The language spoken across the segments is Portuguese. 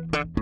Música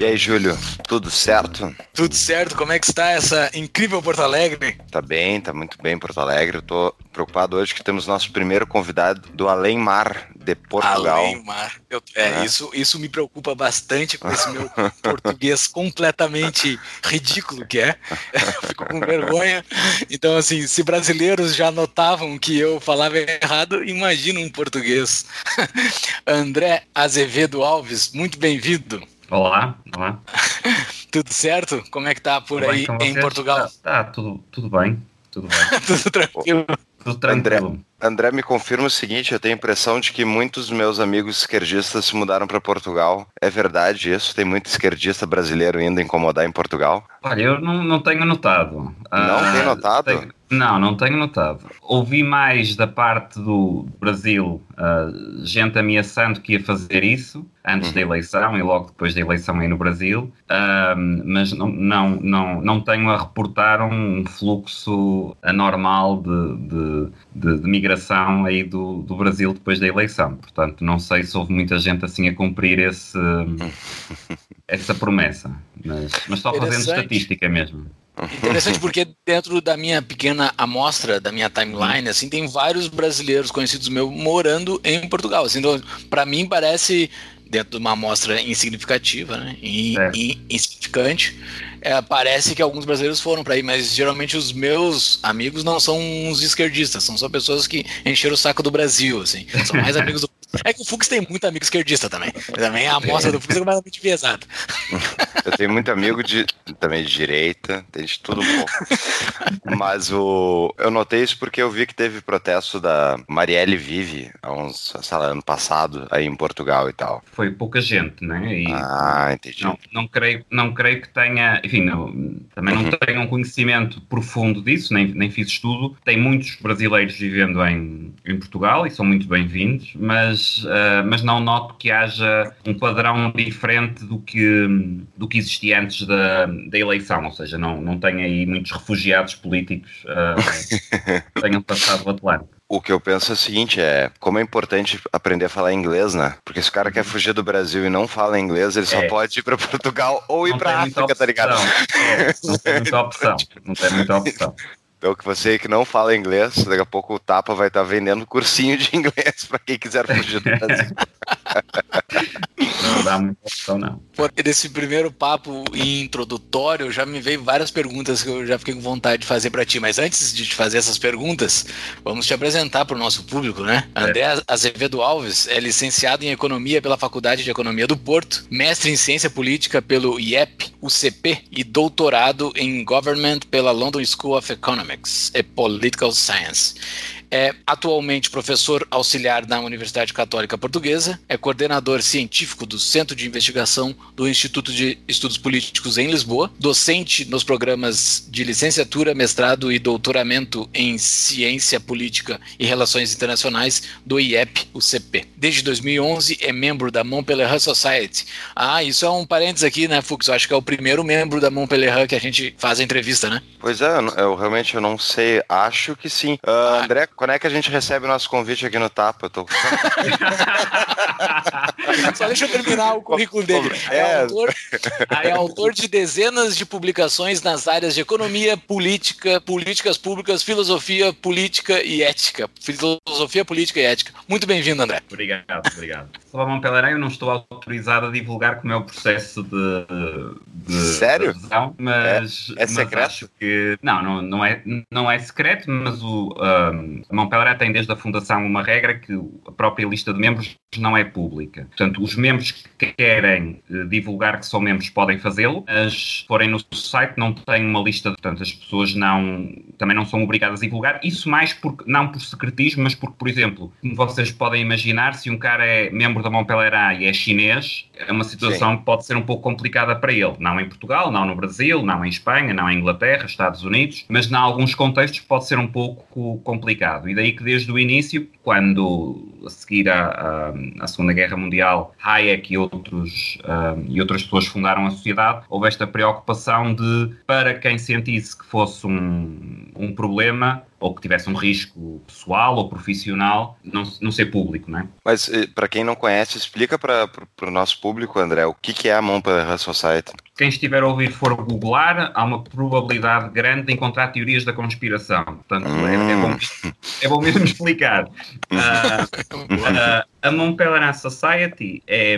E aí, Júlio, tudo certo? Tudo certo, como é que está essa incrível Porto Alegre? Tá bem, tá muito bem Porto Alegre. Eu tô preocupado hoje que temos nosso primeiro convidado do Além Mar de Portugal. Além Mar. Eu, é, é, Isso, isso me preocupa bastante com esse meu português completamente ridículo que é. Eu fico com vergonha. Então, assim, se brasileiros já notavam que eu falava errado, imagina um português. André Azevedo Alves, muito bem-vindo. Olá, olá. tudo certo? Como é que tá por tudo aí em Portugal? Tá, tá, tudo, tudo bem, tudo bem. tudo tranquilo. Tudo tranquilo. André, André, me confirma o seguinte: eu tenho a impressão de que muitos meus amigos esquerdistas se mudaram para Portugal. É verdade isso? Tem muito esquerdista brasileiro indo incomodar em Portugal? Olha, eu não, não tenho notado. Não uh, tem notado? Tenho, não, não tenho notado. Ouvi mais da parte do Brasil uh, gente ameaçando que ia fazer isso antes uhum. da eleição e logo depois da eleição aí no Brasil, uh, mas não, não, não, não tenho a reportar um fluxo anormal de, de, de, de migração aí do, do Brasil depois da eleição. Portanto, não sei se houve muita gente assim a cumprir esse, essa promessa, mas, mas só fazendo estatística mesmo. Interessante porque dentro da minha pequena amostra, da minha timeline, assim, tem vários brasileiros conhecidos meus morando em Portugal. Assim, então, para mim parece dentro de uma amostra insignificativa, né? E, é. insignificante. É, parece que alguns brasileiros foram para aí, mas geralmente os meus amigos não são uns esquerdistas, são só pessoas que encheram o saco do Brasil, assim. São mais amigos do é que o Fux tem muito amigo esquerdista também. Também a amostra do Fux é completamente pesada. Eu tenho muito amigo de, também de direita, tem de tudo um pouco. Mas o, eu notei isso porque eu vi que teve protesto da Marielle Vive há uns, sei lá, ano passado, aí em Portugal e tal. Foi pouca gente, né? E ah, entendi. Não, não, creio, não creio que tenha, enfim, não, também não uhum. tenho um conhecimento profundo disso, nem, nem fiz estudo. Tem muitos brasileiros vivendo em, em Portugal e são muito bem-vindos, mas mas, uh, mas não noto que haja um padrão diferente do que, do que existia antes da, da eleição, ou seja, não, não tem aí muitos refugiados políticos que tenham passado o Atlântico. O que eu penso é o seguinte, é como é importante aprender a falar inglês, né? Porque se o cara quer fugir do Brasil e não fala inglês, ele só é. pode ir para Portugal ou ir para África, tá ligado? É, não tem muita opção. Não tem muita opção. Então, que você que não fala inglês, daqui a pouco o Tapa vai estar vendendo cursinho de inglês para quem quiser fugir do Brasil. não dá muita opção, não. Pô, desse primeiro papo introdutório, já me veio várias perguntas que eu já fiquei com vontade de fazer para ti. Mas antes de te fazer essas perguntas, vamos te apresentar para o nosso público, né? É. André Azevedo Alves é licenciado em Economia pela Faculdade de Economia do Porto, mestre em Ciência Política pelo IEP, UCP e doutorado em Government pela London School of Economics. Economics e Political Science. É atualmente professor auxiliar na Universidade Católica Portuguesa, é coordenador científico do Centro de Investigação do Instituto de Estudos Políticos em Lisboa, docente nos programas de licenciatura, mestrado e doutoramento em Ciência Política e Relações Internacionais do IEP, UCP. Desde 2011 é membro da Montpellier Society. Ah, isso é um parênteses aqui, né, Fux? Eu acho que é o primeiro membro da Montpellier que a gente faz a entrevista, né? Pois é, eu realmente eu não sei, acho que sim. Uh, ah. André, quando é que a gente recebe o nosso convite aqui no Tapa? Eu tô... Só deixa eu terminar o currículo dele. É, é, autor, é autor de dezenas de publicações nas áreas de economia, política, políticas públicas, filosofia, política e ética. Filosofia, política e ética. Muito bem-vindo, André. Obrigado, obrigado. Salomão Pelarém, eu não estou autorizado a divulgar como é o processo de, de Sério? De adesão, mas, é, é secreto? acho que não, não, não, é, não é secreto, mas o um, Montpellier tem desde a fundação uma regra que a própria lista de membros não é pública. Portanto, os membros que querem uh, divulgar que são membros podem fazê-lo, mas forem no site não tem uma lista, portanto, as pessoas não, também não são obrigadas a divulgar. Isso mais porque, não por secretismo, mas porque, por exemplo, como vocês podem imaginar, se um cara é membro da Montpellier e é chinês, é uma situação Sim. que pode ser um pouco complicada para ele. Não em Portugal, não no Brasil, não em Espanha, não em Inglaterra, Estados Unidos, mas em alguns contextos pode ser um pouco complicado. E daí que desde o início, quando a seguir à, à, Segunda Guerra Mundial, Hayek e, outros, uh, e outras pessoas fundaram a sociedade, houve esta preocupação de, para quem sentisse que fosse um, um problema, ou que tivesse um risco pessoal ou profissional, não, não ser público, né? Mas eh, para quem não conhece, explica para o nosso público, André, o que, que é a Montpellier Society? Quem estiver a ouvir for googlar, há uma probabilidade grande de encontrar teorias da conspiração. Portanto, é, é, bom, hum. é, bom, mesmo explicar. Uh, uh, a Montpellier Society é,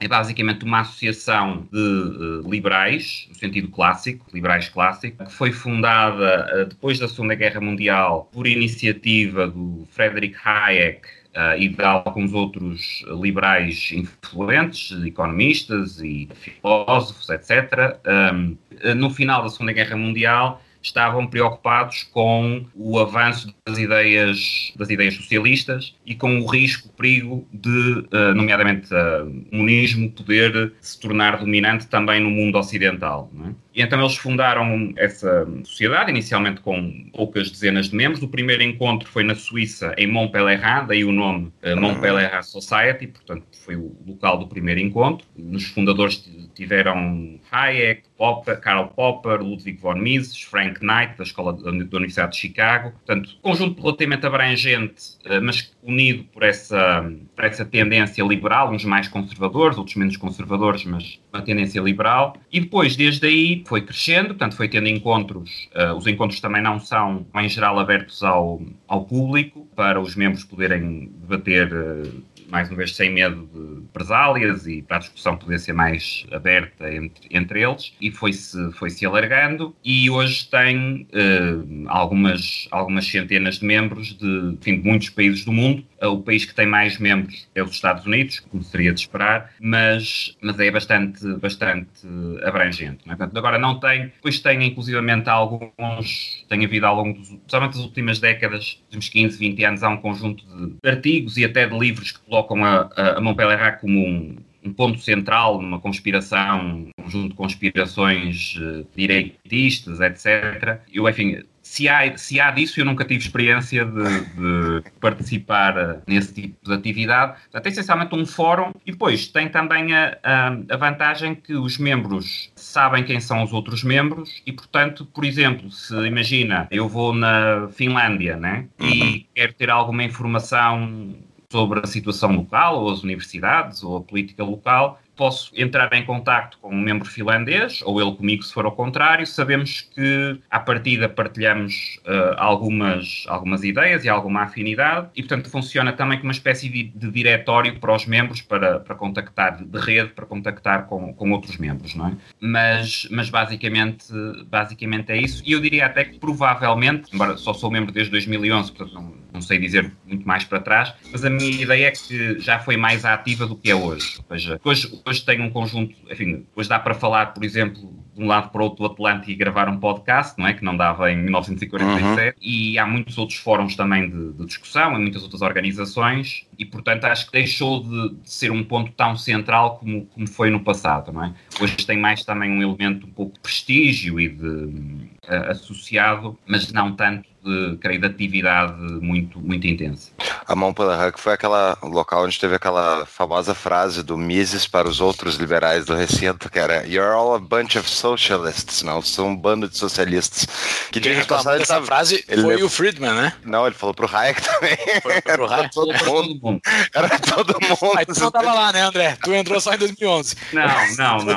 é, basicamente uma associação de uh, liberais, no sentido clássico, liberais clássicos, que foi fundada depois da Segunda Guerra Mundial por iniciativa do Frederick Hayek Uh, e de alguns outros liberais influentes, economistas e filósofos, etc. Um, no final da Segunda Guerra Mundial, estavam preocupados com o avanço das ideias, das ideias socialistas e com o risco, o perigo de, uh, nomeadamente, uh, o comunismo poder se tornar dominante também no mundo ocidental. É? E então eles fundaram essa sociedade, inicialmente com poucas dezenas de membros. O primeiro encontro foi na Suíça, em Montpellier, daí o nome uh, Montpellier Society, portanto foi o local do primeiro encontro. Nos fundadores tiveram Hayek, Popper, Karl Popper, Ludwig von Mises, Frank Knight, da Escola da Universidade de Chicago. Portanto, conjunto relativamente abrangente, eh, mas unido por essa, por essa tendência liberal, uns mais conservadores, outros menos conservadores, mas uma tendência liberal. E depois, desde aí, foi crescendo, portanto, foi tendo encontros. Uh, os encontros também não são, em geral, abertos ao, ao público, para os membros poderem debater. Uh, mais uma vez sem medo de represálias e para a discussão poder ser mais aberta entre, entre eles e foi-se foi -se alargando e hoje tem uh, algumas, algumas centenas de membros de, enfim, de muitos países do mundo. Uh, o país que tem mais membros é os Estados Unidos, como seria de esperar, mas, mas é bastante, bastante abrangente. Não é? Portanto, agora não tem, depois tem inclusivamente alguns, tem havido ao longo, dos, principalmente das últimas décadas, dos últimos 15, 20 anos, há um conjunto de artigos e até de livros que colocam a, a, Montpellier como um, um ponto central numa conspiração, um conjunto de conspirações uh, direitistas, etc. Eu, enfim, se há, se há disso, eu nunca tive experiência de, de participar eh, nesse tipo de atividade. Portanto, é essencialmente um fórum e depois tem também a, a, a, vantagem que os membros sabem quem são os outros membros e, portanto, por exemplo, se imagina, eu vou na Finlândia né, e uhum. quero ter alguma informação sobre a situação local, ou as universidades, ou a política local, posso entrar em contacto com um membro finlandês, ou ele comigo se for ao contrário, sabemos que à partida partilhamos uh, algumas, algumas ideias e alguma afinidade, e portanto funciona também como uma espécie de, de diretório para os membros, para, para contactar, de rede, para contactar com, com outros membros, não é? Mas, mas basicamente, basicamente é isso, e eu diria até que provavelmente, embora só sou membro desde 2011, portanto não, não sei dizer muito mais para trás, mas a minha ideia é que já foi mais ativa do que é hoje. Ou seja, hoje, hoje tem um conjunto, enfim, hoje dá para falar, por exemplo, de um lado para o outro do Atlântico e gravar um podcast, não é? Que não dava em 1947. Uhum. E há muitos outros fóruns também de, de, discussão, e muitas outras organizações, e portanto acho que deixou de, de, ser um ponto tão central como, como foi no passado, não é? Hoje tem mais também um elemento um pouco de prestígio e de uh, associado, mas não tanto de, creio, de atividade muito, muito intensa. A mão pela Huck foi aquela local onde teve aquela famosa frase do Mises para os outros liberais do recinto, que era You're all a bunch of socialists, não, são um bando de socialistas. Que Quem reclamou dessa sabe, frase ele foi o Friedman, né? Não, ele falou pro Hayek também. Foi pro Hayek? Era todo mundo. Era todo mundo. Mas tu não tava lá, né, André? Tu entrou só em 2011. Não, não, não.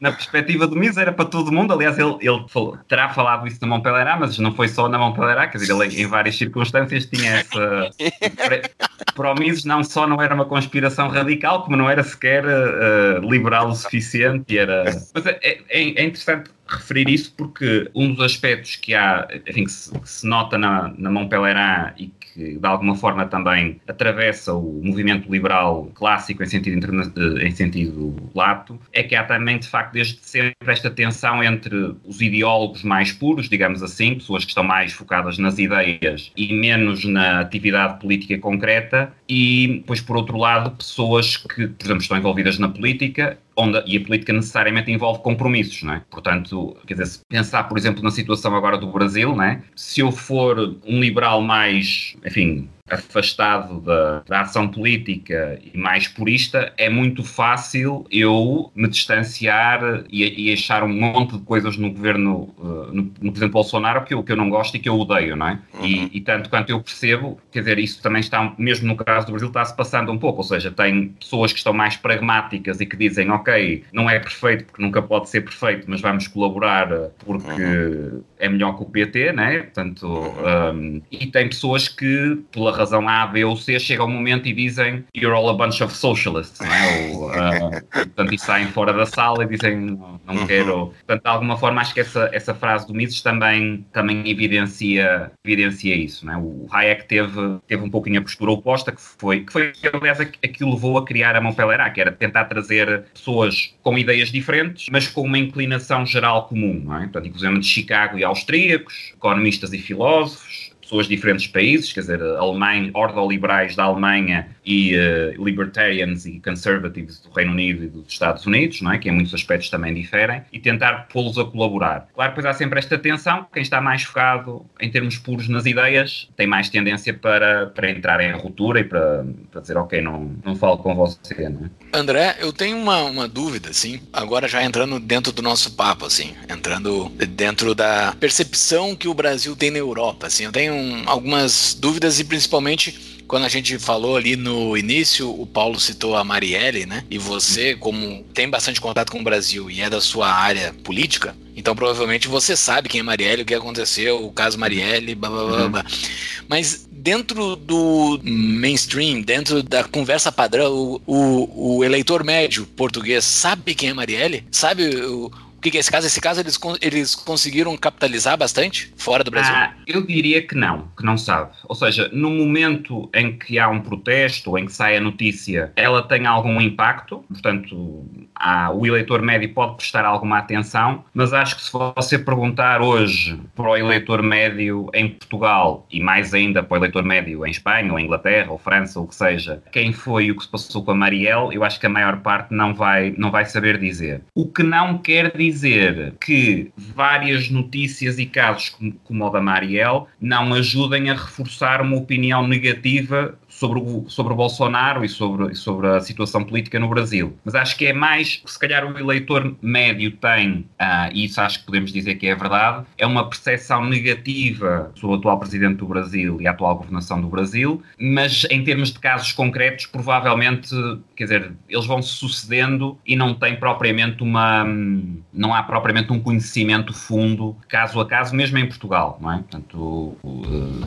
Na perspectiva do Mises era para todo mundo, aliás, ele, ele falou, terá falado isso na Montpellier, mas não foi só na Montpellier, quer dizer, ele em várias circunstâncias tinha essa... para o Mises não só não era uma conspiração radical, como não era sequer uh, liberal o suficiente, era... Mas é, é, é interessante referir isso porque um dos aspectos que há, enfim, que se, que se nota na, na mão Pelerin e que de alguma forma também atravessa o movimento liberal clássico em sentido, eh, em sentido lato, é que há também de facto desde sempre esta tensão entre os ideólogos mais puros, digamos assim, pessoas que estão mais focadas nas ideias e menos na atividade política concreta, e depois por outro lado pessoas que, por exemplo, estão envolvidas na política onde, e a política necessariamente envolve compromissos, não é? Portanto, quer dizer, se pensar, por exemplo, na situação agora do Brasil, não é? Se eu for um liberal mais, enfim, afastado da, da, ação política e mais purista, é muito fácil eu me distanciar e, e achar um monte de coisas no governo, uh, no, no, presidente Bolsonaro que eu, que eu não gosto e que eu odeio, não é? Uhum. E, e, tanto quanto eu percebo, quer dizer, isso também está, mesmo no caso do Brasil, está-se passando um pouco, ou seja, tem pessoas que estão mais pragmáticas e que dizem, ok, não é perfeito porque nunca pode ser perfeito, mas vamos colaborar porque uhum. é melhor que o PT, né? Portanto, uhum. um, e tem pessoas que, pela razão A, B ou C, chegam um momento e dizem You're all a bunch of socialists, não é? Ou, uh, portanto, e saem fora da sala e dizem Não, uhum. quero. Portanto, de alguma forma, acho que essa, essa frase do Mises também, também evidencia, evidencia isso, não é? O Hayek teve, teve um pouquinho a postura oposta, que foi, que foi aliás, aquilo levou a criar a Montpellier, que era tentar trazer pessoas com ideias diferentes, mas com uma inclinação geral comum, não é? Portanto, inclusive de Chicago e austríacos, economistas e filósofos, pessoas de diferentes países, quer dizer, alemães, ordoliberais da Alemanha e uh, libertarians e conservatives do Reino Unido e dos Estados Unidos, não é? que em muitos aspectos também diferem, e tentar pô-los a colaborar. Claro, pois há sempre esta tensão, quem está mais focado em termos puros nas ideias tem mais tendência para, para entrar em ruptura e para, para dizer, ok, não, não falo com você. Não é? André, eu tenho uma, uma dúvida, assim, agora já entrando dentro do nosso papo, assim, entrando dentro da percepção que o Brasil tem na Europa, assim, eu tenho algumas dúvidas e principalmente quando a gente falou ali no início, o Paulo citou a Marielle, né? E você, como tem bastante contato com o Brasil e é da sua área política, então provavelmente você sabe quem é Marielle, o que aconteceu, o caso Marielle, blá blá blá. Uhum. blá. Mas dentro do mainstream, dentro da conversa padrão, o, o, o eleitor médio português sabe quem é Marielle? Sabe o o que, que é esse caso? Esse caso eles, eles conseguiram capitalizar bastante fora do Brasil? Ah, eu diria que não, que não sabe. Ou seja, no momento em que há um protesto, em que sai a notícia, ela tem algum impacto, portanto, há, o eleitor médio pode prestar alguma atenção, mas acho que se você perguntar hoje para o eleitor médio em Portugal, e mais ainda para o eleitor médio em Espanha, ou Inglaterra, ou França, ou o que seja, quem foi o que se passou com a Marielle, eu acho que a maior parte não vai, não vai saber dizer. O que não quer dizer dizer que várias notícias e casos como, como o da Marielle não ajudem a reforçar uma opinião negativa sobre o, sobre o Bolsonaro e sobre, sobre a situação política no Brasil. Mas acho que é mais, se calhar o eleitor médio tem, uh, e isso acho que podemos dizer que é verdade, é uma percepção negativa sobre o atual presidente do Brasil e a atual governação do Brasil, mas em termos de casos concretos, provavelmente, quer dizer, eles vão se sucedendo e não tem propriamente uma. não há propriamente um conhecimento fundo, caso a caso, mesmo em Portugal, não é? Portanto,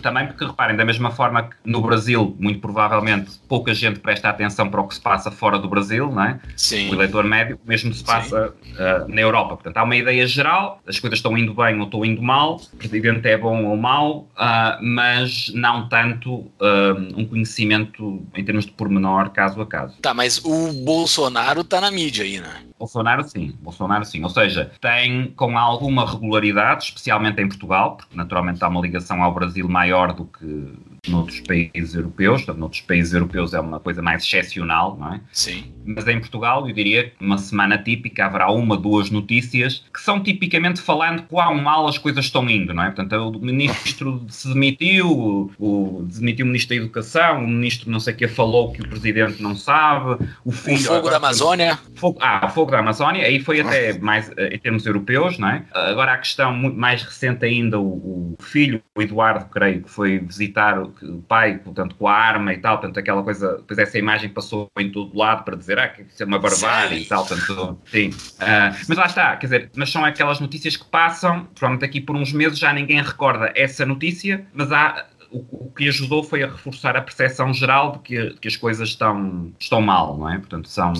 também porque reparem, da mesma forma que no Brasil, muito provavelmente pouca gente presta atenção para o que se passa fora do Brasil, não é? Sim. O eleitor médio, mesmo se passa uh, na Europa. Portanto, há uma ideia geral, as coisas estão indo bem ou estão indo mal, o presidente é bom ou mau, uh, mas não tanto uh, um conhecimento em termos de pormenor, caso a caso. Tá, mas o Bolsonaro está na mídia aí, né? Bolsonaro sim, Bolsonaro sim. Ou seja, tem com alguma regularidade, especialmente em Portugal, porque naturalmente há uma ligação ao Brasil maior do que noutros países europeus, portanto, noutros países europeus é uma coisa mais excepcional, não é? Sim. Mas em Portugal, eu diria que uma semana típica haverá uma, duas notícias que são tipicamente falando quão mal as coisas estão indo, não é? Portanto, o ministro se demitiu, o, demitiu o ministro da Educação, o ministro não sei o que falou que o presidente não sabe, o filho... O fogo da Amazônia. Fogo, ah, o fogo da Amazónia, aí foi até mais eh, em termos europeus, não é? Agora a questão muito mais recente ainda, o, o filho, o Eduardo, creio, que foi visitar o pai, portanto, com a arma e tal, portanto, aquela coisa, depois essa imagem passou em todo lado para dizer, ah, que isso é uma barbárie sim. e tal, portanto, sim. Uh, mas lá está, quer dizer, mas são aquelas notícias que passam, provavelmente aqui por uns meses já ninguém recorda essa notícia, mas há o, o, que ajudou foi a reforçar a percepção geral de que, de que, as coisas estão, estão mal, não é? Portanto, são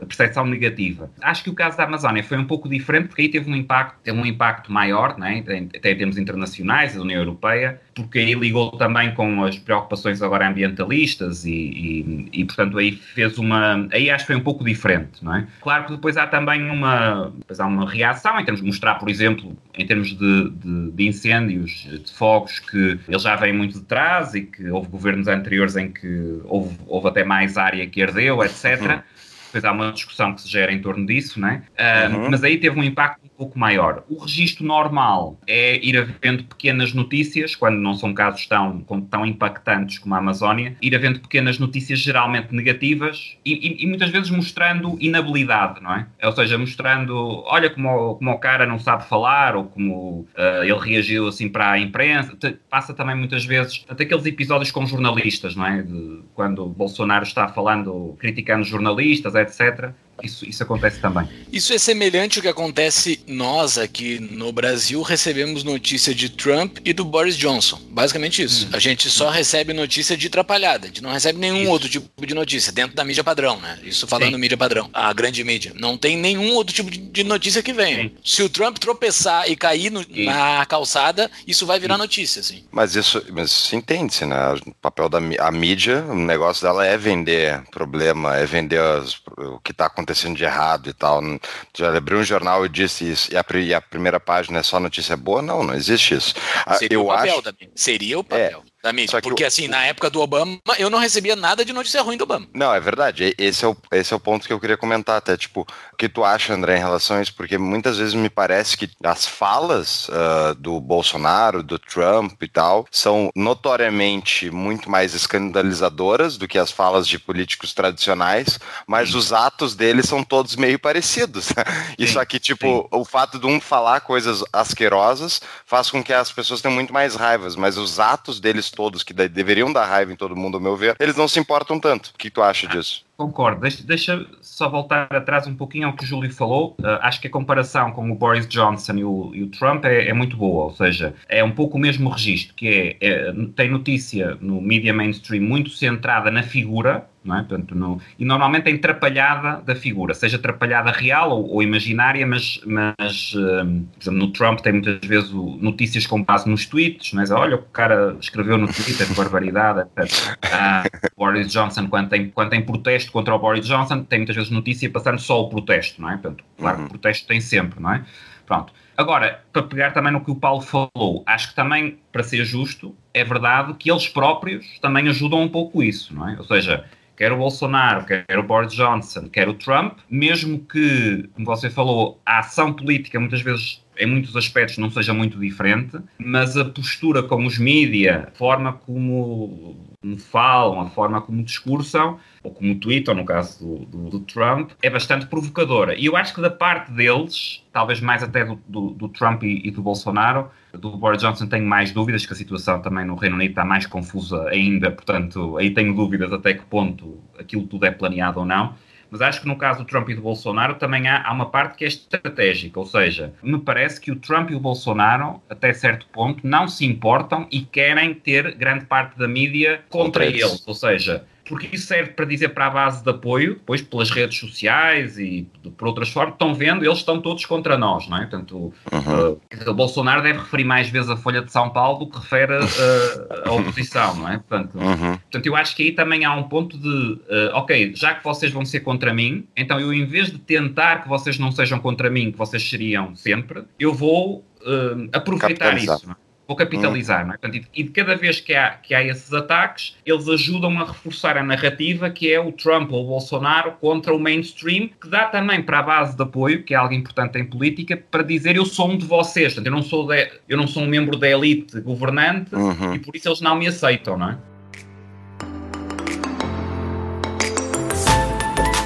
a percepção negativa. Acho que o caso da Amazónia foi um pouco diferente, porque aí teve um impacto, teve um impacto maior, não é? até em termos internacionais, da União Europeia, porque aí ligou também com as preocupações agora ambientalistas e, e, e, portanto, aí fez uma... Aí acho que foi um pouco diferente, não é? Claro que depois há também uma, depois há uma reação em termos de mostrar, por exemplo, em termos de, de, de incêndios, de fogos, que eles já vêm muito de trás e que houve governos anteriores em que houve, houve até mais área que ardeu, etc. Uhum. Depois há uma discussão que se gera em torno disso, né? Uh, uhum. Mas aí teve um impacto pouco maior. O registro normal é ir havendo pequenas notícias, quando não são casos tão, tão impactantes como a Amazónia, ir havendo pequenas notícias geralmente negativas e, e, e muitas vezes mostrando inabilidade, não é? Ou seja, mostrando, olha como, como o cara não sabe falar ou como uh, ele reagiu assim para a imprensa. Passa também muitas vezes, até aqueles episódios com jornalistas, não é? De, quando Bolsonaro está falando, criticando jornalistas, etc isso, isso acontece também. Isso é semelhante ao que acontece nós aqui no Brasil recebemos notícia de Trump e do Boris Johnson. Basicamente isso. Hum. A gente só recebe notícia de atrapalhada. A gente não recebe nenhum isso. outro tipo de notícia dentro da mídia padrão, né? Isso falando Sim. mídia padrão, a grande mídia. Não tem nenhum outro tipo de notícia que venha. Sim. Se o Trump tropeçar e cair no, na calçada, isso vai virar notícia, assim. Mas isso, mas isso entende-se, né? O papel da a mídia, o negócio dela é vender problema, é vender as, o que está acontecendo acontecendo de errado e tal. Já abriu um jornal e disse isso, e a, e a primeira página é só notícia boa? Não, não existe isso. Ah, Seria eu o papel acho... também. Seria o papel. É da mídia. Porque, assim, na época do Obama, eu não recebia nada de notícia ruim do Obama. Não, é verdade. Esse é o, esse é o ponto que eu queria comentar até. Tipo, o que tu acha, André, em relação a isso? Porque muitas vezes me parece que as falas uh, do Bolsonaro, do Trump e tal, são notoriamente muito mais escandalizadoras do que as falas de políticos tradicionais, mas sim. os atos deles são todos meio parecidos. Isso aqui, tipo, sim. o fato de um falar coisas asquerosas faz com que as pessoas tenham muito mais raivas, mas os atos deles todos, que deveriam dar raiva em todo mundo, ao meu ver, eles não se importam tanto. O que tu acha disso? Concordo. Deixa, deixa, só voltar atrás um pouquinho ao que o Júlio falou. Uh, acho que a comparação com o Boris Johnson e o, e o Trump é, é, muito boa. Ou seja, é um pouco o mesmo registro, que é, é, tem notícia no media mainstream muito centrada na figura, não é? Portanto, no, e normalmente é atrapalhada da figura, seja atrapalhada real ou, ou imaginária, mas, mas um, por exemplo, no Trump tem muitas vezes o, notícias com base nos tweets, mas é? olha o que o cara escreveu no Twitter, barbaridade, etc. Uh, Boris Johnson, quando tem, quando tem protesto contra o Boris Johnson, tem muitas vezes notícia passando só o protesto, não é? Portanto, claro, uhum. o protesto tem sempre, não é? Pronto. Agora, para pegar também no que o Paulo falou, acho que também, para ser justo, é verdade que eles próprios também ajudam um pouco isso, não é? Ou seja, quer o Bolsonaro, quer o Boris Johnson, quer o Trump, mesmo que, como você falou, a ação política muitas vezes em muitos aspectos não seja muito diferente, mas a postura como os mídia, a forma como, como falam, a forma como discursam, ou como tweetam, no caso do, do, do, Trump, é bastante provocadora. E eu acho que da parte deles, talvez mais até do, do, Trump e, e, do Bolsonaro, do Boris Johnson tenho mais dúvidas, que a situação também no Reino Unido está mais confusa ainda, portanto, aí tenho dúvidas até que ponto aquilo tudo é planeado ou não. Mas acho que no caso do Trump e do Bolsonaro também há, há, uma parte que é estratégica, ou seja, me parece que o Trump e o Bolsonaro, até certo ponto, não se importam e querem ter grande parte da mídia contra eles. Ou seja, porque isso serve para dizer para a base de apoio, depois pelas redes sociais e por outras formas, estão vendo, eles estão todos contra nós, não é? Portanto, uhum. uh, o Bolsonaro deve referir mais vezes a Folha de São Paulo do que refere uh, a oposição, não é? Portanto, uhum. portanto, eu acho que aí também há um ponto de, uh, ok, já que vocês vão ser contra mim, então eu em vez de tentar que vocês não sejam contra mim, que vocês seriam sempre, eu vou aproveitar isso, não é? Vou capitalizar, não é? Portanto, e de cada vez que há, que há esses ataques, eles ajudam a reforçar a narrativa que é o Trump ou o Bolsonaro contra o mainstream, que dá também para a base de apoio, que é algo importante em política, para dizer eu sou um de vocês, portanto, eu não sou, de, eu não sou um membro da elite governante uhum. e por isso eles não me aceitam, não é?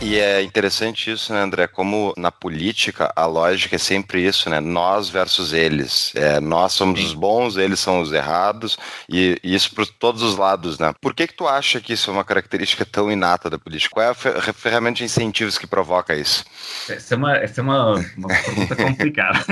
E é interessante isso, né, André? Como na política a lógica é sempre isso, né? Nós versus eles. É, nós somos Sim. os bons, eles são os errados, e, e isso por todos os lados, né? Por que que tu acha que isso é uma característica tão inata da política? Qual é a ferramenta de incentivos que provoca isso? Essa é uma, essa é uma, uma pergunta complicada.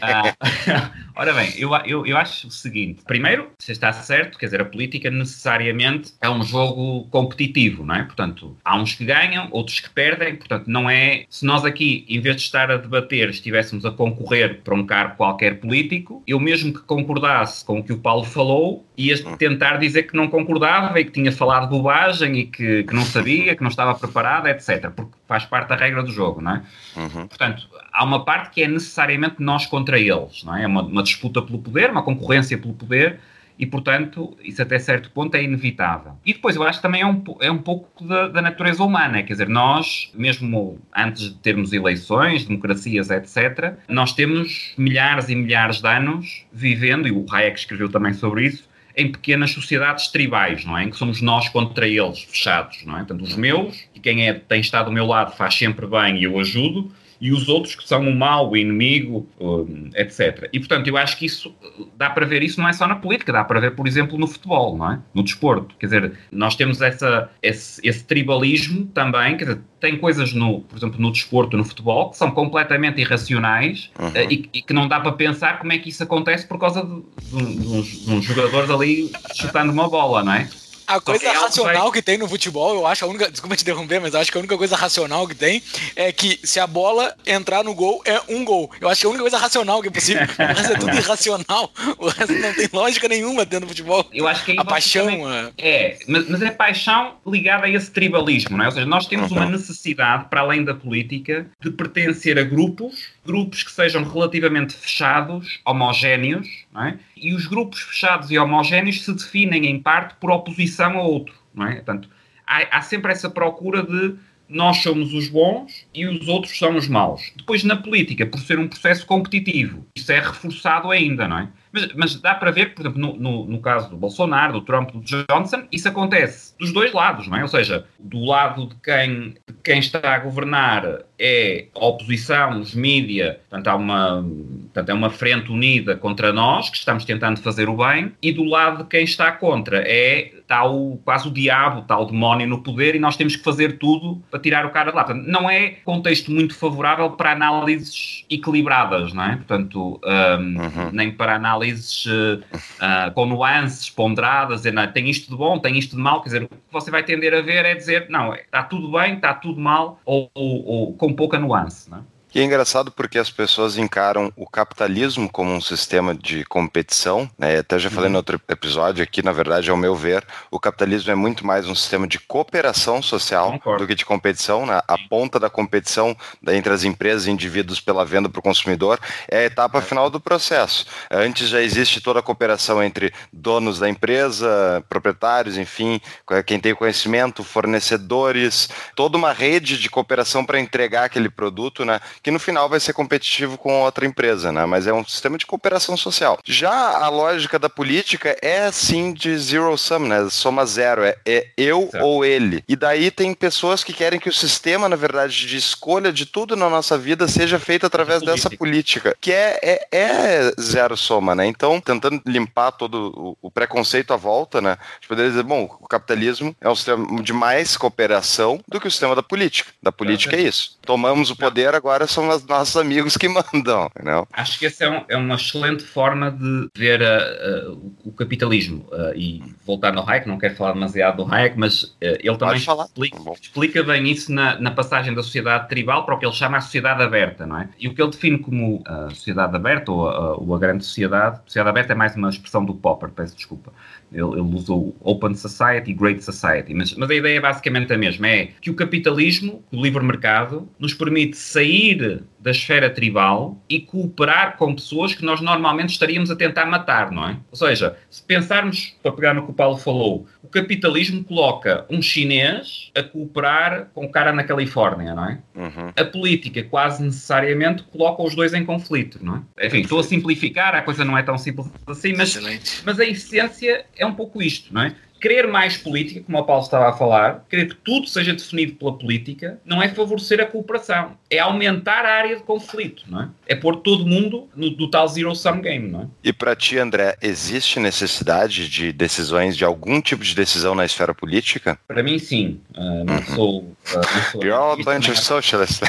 ah, ora bem, eu, eu, eu acho o seguinte. Primeiro, se está certo, quer dizer, a política necessariamente é um jogo competitivo, não é? Portanto, há uns que ganham, outros que perdem, portanto, não é... Se nós aqui, em vez de estar a debater, estivéssemos a concorrer para um cargo qualquer político, eu mesmo que concordasse com o que o Paulo falou, ia tentar dizer que não concordava e que tinha falado bobagem e que, que não sabia, que não estava preparado, etc. Porque faz parte da regra do jogo, não é? Uhum. Portanto, há uma parte que é necessariamente nós contra eles, não é? É uma, uma disputa pelo poder, uma concorrência pelo poder, e, portanto, isso até certo ponto é inevitável. E depois eu acho que também é um, é um pouco da, da, natureza humana, quer dizer, nós, mesmo antes de termos eleições, democracias, etc., nós temos milhares e milhares de anos vivendo, e o Hayek escreveu também sobre isso, em pequenas sociedades tribais, não é? Em que somos nós contra eles, fechados, não é? Portanto, os meus, e quem é, tem estado ao meu lado faz sempre bem e eu ajudo, e os outros que são o mal, o inimigo, um, etc. E, portanto, eu acho que isso, dá para ver isso não é só na política, dá para ver, por exemplo, no futebol, não é? No desporto. Quer dizer, nós temos essa, esse, esse tribalismo também, quer dizer, tem coisas, no, por exemplo, no desporto, no futebol, que são completamente irracionais uhum. uh, e, e, que não dá para pensar como é que isso acontece por causa de, de, de, uns, de uns jogadores ali chutando uma bola, não é? A coisa é racional vai... que tem no futebol, eu acho a única. Desculpa te interromper, mas eu acho que a única coisa racional que tem é que se a bola entrar no gol, é um gol. Eu acho que a única coisa racional que é possível. o resto é tudo irracional. O resto não tem lógica nenhuma dentro do futebol. Eu acho que a paixão. Também... É, mas, mas é paixão ligada a esse tribalismo, não é? Ou seja, nós temos uhum. uma necessidade, para além da política, de pertencer a grupos, grupos que sejam relativamente fechados, homogéneos, é? E os grupos fechados e homogéneos se definem em parte por oposição a outro, não é? Portanto, há, há sempre essa procura de nós somos os bons e os outros são os maus. Depois, na política, por ser um processo competitivo, isso é reforçado ainda, não é? Mas, mas dá para ver por exemplo, no, no, no, caso do Bolsonaro, do Trump, do Johnson, isso acontece dos dois lados, não é? Ou seja, do lado de quem, de quem está a governar é a oposição, os mídia, portanto, há uma, portanto, é uma frente unida contra nós, que estamos tentando fazer o bem, e do lado de quem está contra é está o, quase o diabo, está o demónio no poder e nós temos que fazer tudo para tirar o cara de lá. Portanto, não é contexto muito favorável para análises equilibradas, não é? Portanto, um, uhum. nem para análises uh, uh, com nuances ponderadas, dizer, não, tem isto de bom, tem isto de mal, quer dizer, o que você vai tender a ver é dizer, não, está tudo bem, está tudo mal, ou, ou, ou com pouca nuance, não é? E é engraçado porque as pessoas encaram o capitalismo como um sistema de competição. Né? Até já falei uhum. no outro episódio aqui, na verdade, ao meu ver, o capitalismo é muito mais um sistema de cooperação social Concordo. do que de competição. Né? A ponta da competição entre as empresas e indivíduos pela venda para o consumidor é a etapa é. final do processo. Antes já existe toda a cooperação entre donos da empresa, proprietários, enfim, quem tem conhecimento, fornecedores, toda uma rede de cooperação para entregar aquele produto, né? Que no final vai ser competitivo com outra empresa, né? Mas é um sistema de cooperação social. Já a lógica da política é sim de zero sum, né? Soma zero, é, é eu certo. ou ele. E daí tem pessoas que querem que o sistema, na verdade, de escolha de tudo na nossa vida seja feito através política. dessa política, que é, é, é, zero soma, né? Então, tentando limpar todo o, o preconceito à volta, né? A gente poderia dizer, bom, o capitalismo é um sistema de mais cooperação do que o sistema da política. Da política é, é isso. Tomamos o poder, agora são os nossos amigos que mandam. Não? Acho que essa é, um, é, uma excelente forma de ver uh, uh, o capitalismo. Uh, e voltando ao Hayek, não quero falar demasiado do Hayek, mas ele também explica, explica, bem isso na, na, passagem da sociedade tribal para o que ele chama a sociedade aberta, não é? E o que ele define como a sociedade aberta ou a, ou a grande sociedade, sociedade aberta é mais uma expressão do Popper, peço desculpa ele, ele usou Open Society e Great Society, mas, mas a ideia é basicamente a mesma: é que o capitalismo, o livre mercado, nos permite sair da esfera tribal e cooperar com pessoas que nós normalmente estaríamos a tentar matar, não é? Ou seja, se pensarmos, para pegar no que o Paulo falou, o capitalismo coloca um chinês a cooperar com o cara na Califórnia, não é? Uhum. A política quase necessariamente coloca os dois em conflito, não é? Enfim, estou a simplificar, a coisa não é tão simples assim, mas, mas a essência é um pouco isto, não é? Querer mais política, como o Paulo estava a falar, querer que tudo seja definido pela política, não é favorecer a cooperação, é aumentar a área de conflito, não é? É pôr todo mundo no, no tal zero-sum game, não é? E para ti, André, existe necessidade de decisões, de algum tipo de decisão na esfera política? Para mim, sim. Uh, não, sou, uh, não sou. You're all a bunch of socialists.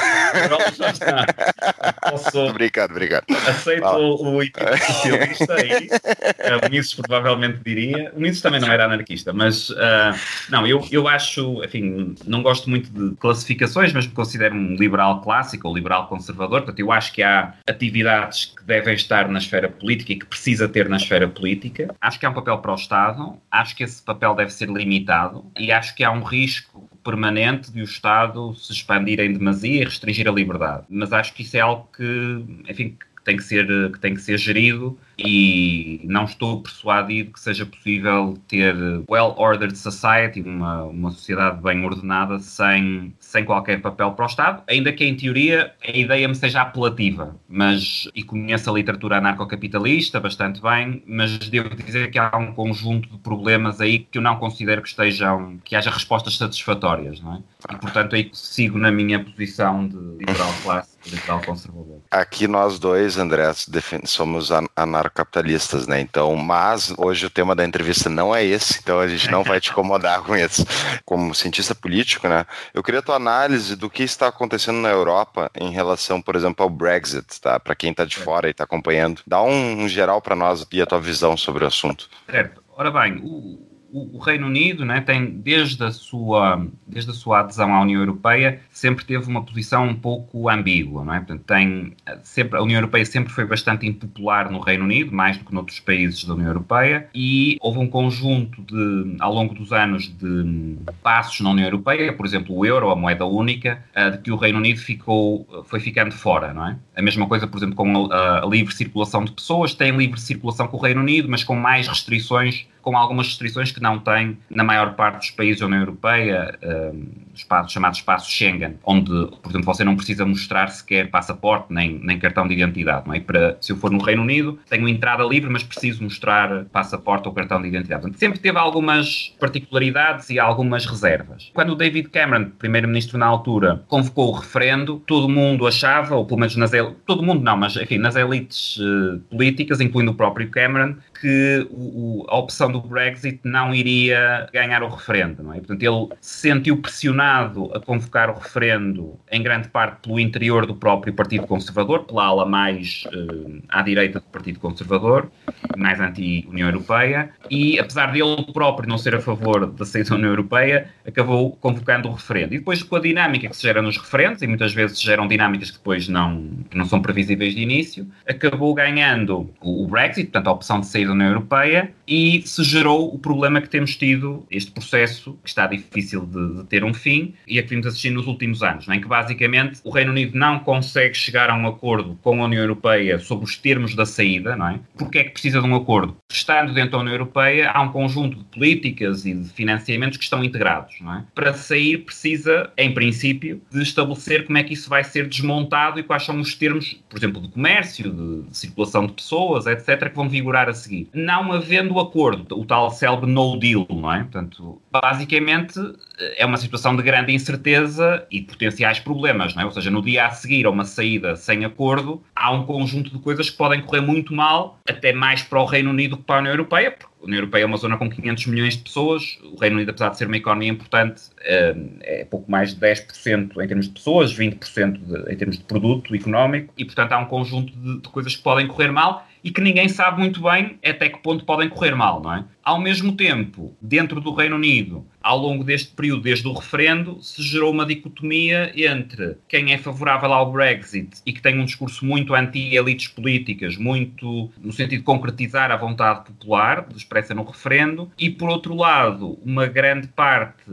Posso... Obrigado, obrigado. Aceito o, o socialista aí. Uh, o Mises provavelmente diria. O Mises também não era anarquista, mas uh, não, eu, eu acho, enfim, não gosto muito de classificações, mas me considero um liberal clássico ou liberal conservador. Portanto, eu acho que há atividades que devem estar na esfera política e que precisa ter na esfera política. Acho que há um papel para o Estado, acho que esse papel deve ser limitado e acho que há um risco permanente de o Estado se expandir em demasia e restringir a liberdade. Mas acho que isso é algo que, enfim, que tem que ser, que tem que ser gerido e não estou persuadido que seja possível ter well-ordered society, uma, uma sociedade bem ordenada, sem, sem qualquer papel para o Estado, ainda que em teoria a ideia me seja apelativa, mas, e conheço a literatura anarcocapitalista bastante bem, mas devo dizer que há um conjunto de problemas aí que eu não considero que estejam, que haja respostas satisfatórias, não é? E portanto aí sigo na minha posição de liberal classe, liberal conservador. Aqui nós dois, André, somos anarcocapitalistas, né? Então, mas hoje o tema da entrevista não é esse, então a gente não vai te incomodar com isso. Como cientista político, né? Eu queria tua análise do que está acontecendo na Europa em relação, por exemplo, ao Brexit, tá? Para quem está de fora e está acompanhando, dá um, um geral para nós e a tua visão sobre o assunto. Certo. Ora bem, o, o, Reino Unido né, tem, desde a, sua, desde a sua adesão à União Europeia, sempre teve uma posição um pouco ambígua. Não é? Portanto, tem, sempre, a União Europeia sempre foi bastante impopular no Reino Unido, mais do que noutros países da União Europeia, e houve um conjunto de, ao longo dos anos de passos na União Europeia, por exemplo, o euro, a moeda única, de que o Reino Unido ficou, foi ficando fora. Não é? A mesma coisa, por exemplo, com a, a livre circulação de pessoas, tem livre circulação com o Reino Unido, mas com mais restrições com algumas restrições que não tem na maior parte dos países da União Europeia, um, espaços, chamados espaços Schengen, onde, por exemplo, você não precisa mostrar sequer passaporte nem, nem cartão de identidade. Não é? para, se eu for no Reino Unido, tenho entrada livre, mas preciso mostrar passaporte ou cartão de identidade. Portanto, sempre teve algumas particularidades e algumas reservas. Quando o David Cameron, primeiro-ministro na altura, convocou o referendo, todo mundo achava, ou pelo menos nas todo mundo não, mas enfim, nas elites uh, políticas, incluindo o próprio Cameron, que o, a opção do Brexit não iria ganhar o referendo. Não é? Portanto, ele se sentiu pressionado a convocar o referendo, em grande parte pelo interior do próprio Partido Conservador, pela ala mais uh, à direita do Partido Conservador, mais anti-União Europeia, e apesar de ele próprio não ser a favor da saída da União Europeia, acabou convocando o referendo. E depois, com a dinâmica que se gera nos referendos, e muitas vezes geram dinâmicas que depois não, que não são previsíveis de início, acabou ganhando o Brexit, portanto, a opção de sair da União Europeia, e se gerou o problema que temos tido, este processo, que está difícil de, de ter um fim, e a que vimos assistir nos últimos anos, é? em que basicamente o Reino Unido não consegue chegar a um acordo com a União Europeia sobre os termos da saída, não é? Porque é que precisa de um acordo? Estando dentro da União Europeia, há um conjunto de políticas e de financiamentos que estão integrados, não é? Para sair, precisa, em princípio, de estabelecer como é que isso vai ser desmontado e quais são os termos, por exemplo, de comércio, de, de circulação de pessoas, etc., que vão vigorar a seguir. Não havendo acordo, o tal célebre no deal, não é? Portanto, basicamente é uma situação de grande incerteza e potenciais problemas, não é? Ou seja, no dia a seguir a uma saída sem acordo, há um conjunto de coisas que podem correr muito mal, até mais para o Reino Unido que para a União Europeia, porque a União Europeia é uma zona com 500 milhões de pessoas, o Reino Unido, apesar de ser uma economia importante, eh, é pouco mais de 10% em termos de pessoas, 20% de, em termos de produto económico, e portanto há um conjunto de, de coisas que podem correr mal e que ninguém sabe muito bem até que ponto podem correr mal, não é? Ao mesmo tempo, dentro do Reino Unido, ao longo deste período, desde o referendo, se gerou uma dicotomia entre quem é favorável ao Brexit e que tem um discurso muito anti-elites políticas, muito no sentido de concretizar a vontade popular, expressa no referendo, e por outro lado, uma grande parte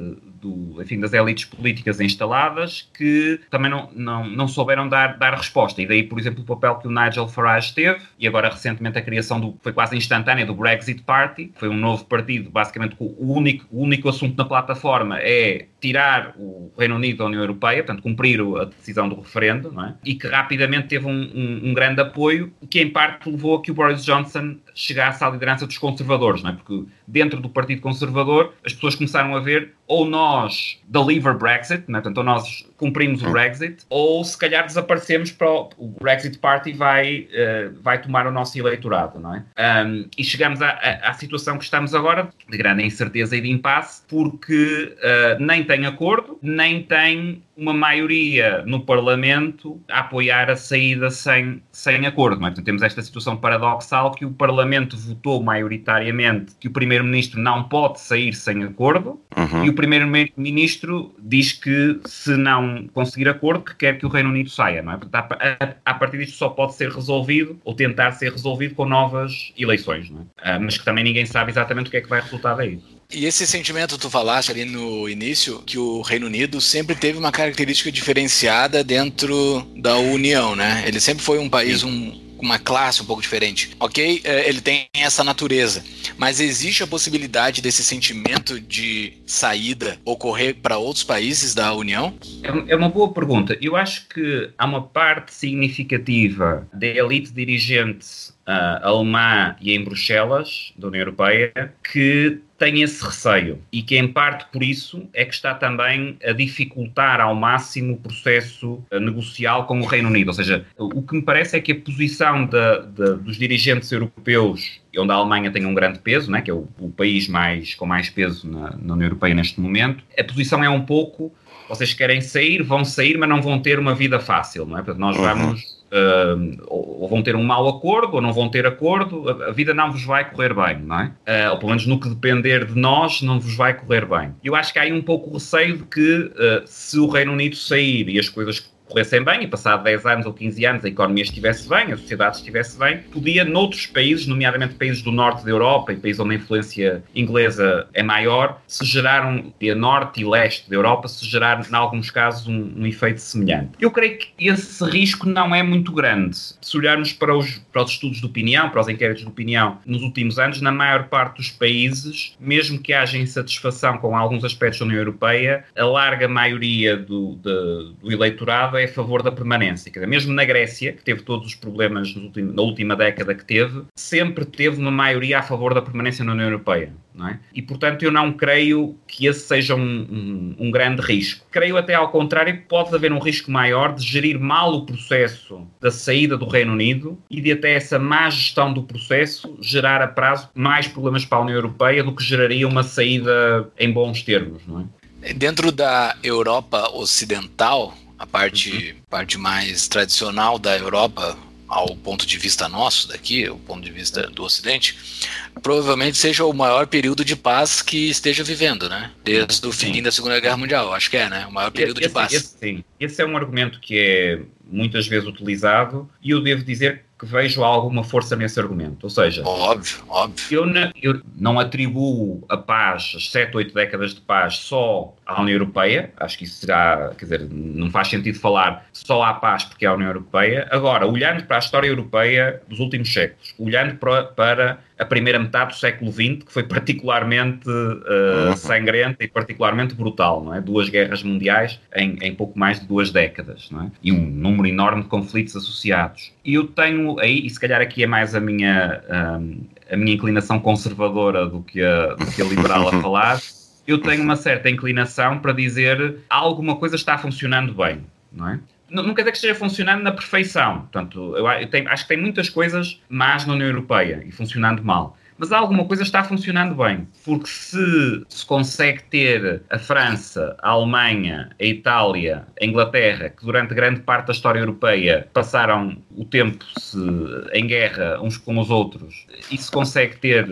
do, enfim, das elites políticas instaladas que também não, não, não souberam dar, dar resposta. E daí, por exemplo, o papel que o Nigel Farage teve, e agora recentemente a criação do, foi quase instantânea do Brexit Party, foi um novo partido, basicamente o único, o único assunto na plataforma é tirar o Reino Unido da União Europeia, portanto, cumprir a decisão do referendo, é? e que rapidamente teve um, um, um, grande apoio, que em parte levou a que o Boris Johnson chegasse à liderança dos conservadores, não é? porque dentro do Partido Conservador as pessoas começaram a ver ou nós deliver Brexit, né? portanto, ou nós cumprimos o. Brexit, ou se calhar desaparecemos para o, o Brexit Party vai, uh, vai tomar o nosso eleitorado, não é? Um, e chegamos à, à, à, situação que estamos agora, de grande incerteza e de impasse, porque uh, nem tem acordo, nem tem uma maioria no Parlamento a apoiar a saída sem, sem acordo. É? Portanto, temos esta situação paradoxal que o Parlamento votou maioritariamente que o Primeiro-Ministro não pode sair sem acordo uhum. e o Primeiro-Ministro diz que se não conseguir acordo, que quer que o Reino Unido saia. Não é? Portanto, a, a, a partir disto só pode ser resolvido ou tentar ser resolvido com novas eleições. Não é? Ah, mas que também ninguém sabe exatamente o que é que vai resultar daí. E esse sentimento tu falaste ali no início que o Reino Unido sempre teve uma característica diferenciada dentro da União, né? Ele sempre foi um país um, uma classe um pouco diferente. Ok, é, ele tem essa natureza, mas existe a possibilidade desse sentimento de saída ocorrer para outros países da União? É, é uma boa pergunta. Eu acho que há uma parte significativa da elite dirigente uh, alemã e em Bruxelas, da União Europeia, que tem esse receio e que, em parte por isso, é que está também a dificultar ao máximo o processo uh, negocial com o Reino Unido. Ou seja, o que me parece é que a posição dos dirigentes europeus, onde a Alemanha tem um grande peso, né, que é o, o país mais, com mais peso na, na União Europeia neste momento, a posição é um pouco vocês querem sair, vão sair, mas não vão ter uma vida fácil, não é? Portanto, nós uhum. vamos Uh, ou vão ter um mau acordo, ou não vão ter acordo, a, a vida não vos vai correr bem, não é? Uh, ou pelo menos no que depender de nós, não vos vai correr bem. Eu acho que há aí um pouco o receio de que uh, se o Reino Unido sair e as coisas corressem bem e passado 10 anos ou 15 anos a economia estivesse bem, a sociedade estivesse bem, podia noutros países, nomeadamente países do norte da Europa e países onde a influência inglesa é maior, se gerar um, norte e leste da Europa, se gerar, em alguns casos, um, um, efeito semelhante. Eu creio que esse risco não é muito grande. Se olharmos para os, para os estudos de opinião, para os inquéritos de opinião nos últimos anos, na maior parte dos países, mesmo que haja insatisfação com alguns aspectos da União Europeia, a larga maioria do, de, do eleitorado é a favor da permanência. Dizer, mesmo na Grécia, que teve todos os problemas na última década que teve, sempre teve uma maioria a favor da permanência na União Europeia. É? E, portanto, eu não creio que esse seja um, um, um, grande risco. Creio até ao contrário que pode haver um risco maior de gerir mal o processo da saída do Reino Unido e de até essa má gestão do processo gerar a prazo mais problemas para a União Europeia do que geraria uma saída em bons termos. Não é? Dentro da Europa Ocidental, a parte, uhum. parte mais tradicional da Europa, ao ponto de vista nosso daqui, o ponto de vista do Ocidente, provavelmente seja o maior período de paz que esteja vivendo, né? Desde o fim da Segunda Guerra Mundial, acho que é, né? O maior período esse, de paz. Esse, sim. Esse é um argumento que é muitas vezes utilizado e eu devo dizer que vejo alguma força nesse argumento. Ou seja, óbvio, óbvio. Eu, não, eu não atribuo a paz, as 7, 8 décadas de paz, só à União Europeia. Acho que isso será, quer dizer, não faz sentido falar só à paz porque é a União Europeia. Agora, olhando para a história europeia dos últimos séculos, olhando para, para a primeira metade do século XX, que foi particularmente uh, sangrenta e particularmente brutal, não é? Duas guerras mundiais em, em pouco mais de duas décadas, não é? E um número enorme de conflitos associados. E eu tenho aí, e se calhar aqui é mais a minha, um, a minha inclinação conservadora do que a, do que a liberal a falar, eu tenho uma certa inclinação para dizer alguma coisa está funcionando bem, não é? Não quer dizer que esteja funcionando na perfeição. Portanto, eu, eu tenho, acho que tem muitas coisas más na União Europeia e funcionando mal. Mas alguma coisa está funcionando bem. Porque se se consegue ter a França, a Alemanha, a Itália, a Inglaterra, que durante grande parte da história europeia passaram o tempo em guerra uns com os outros, e se consegue ter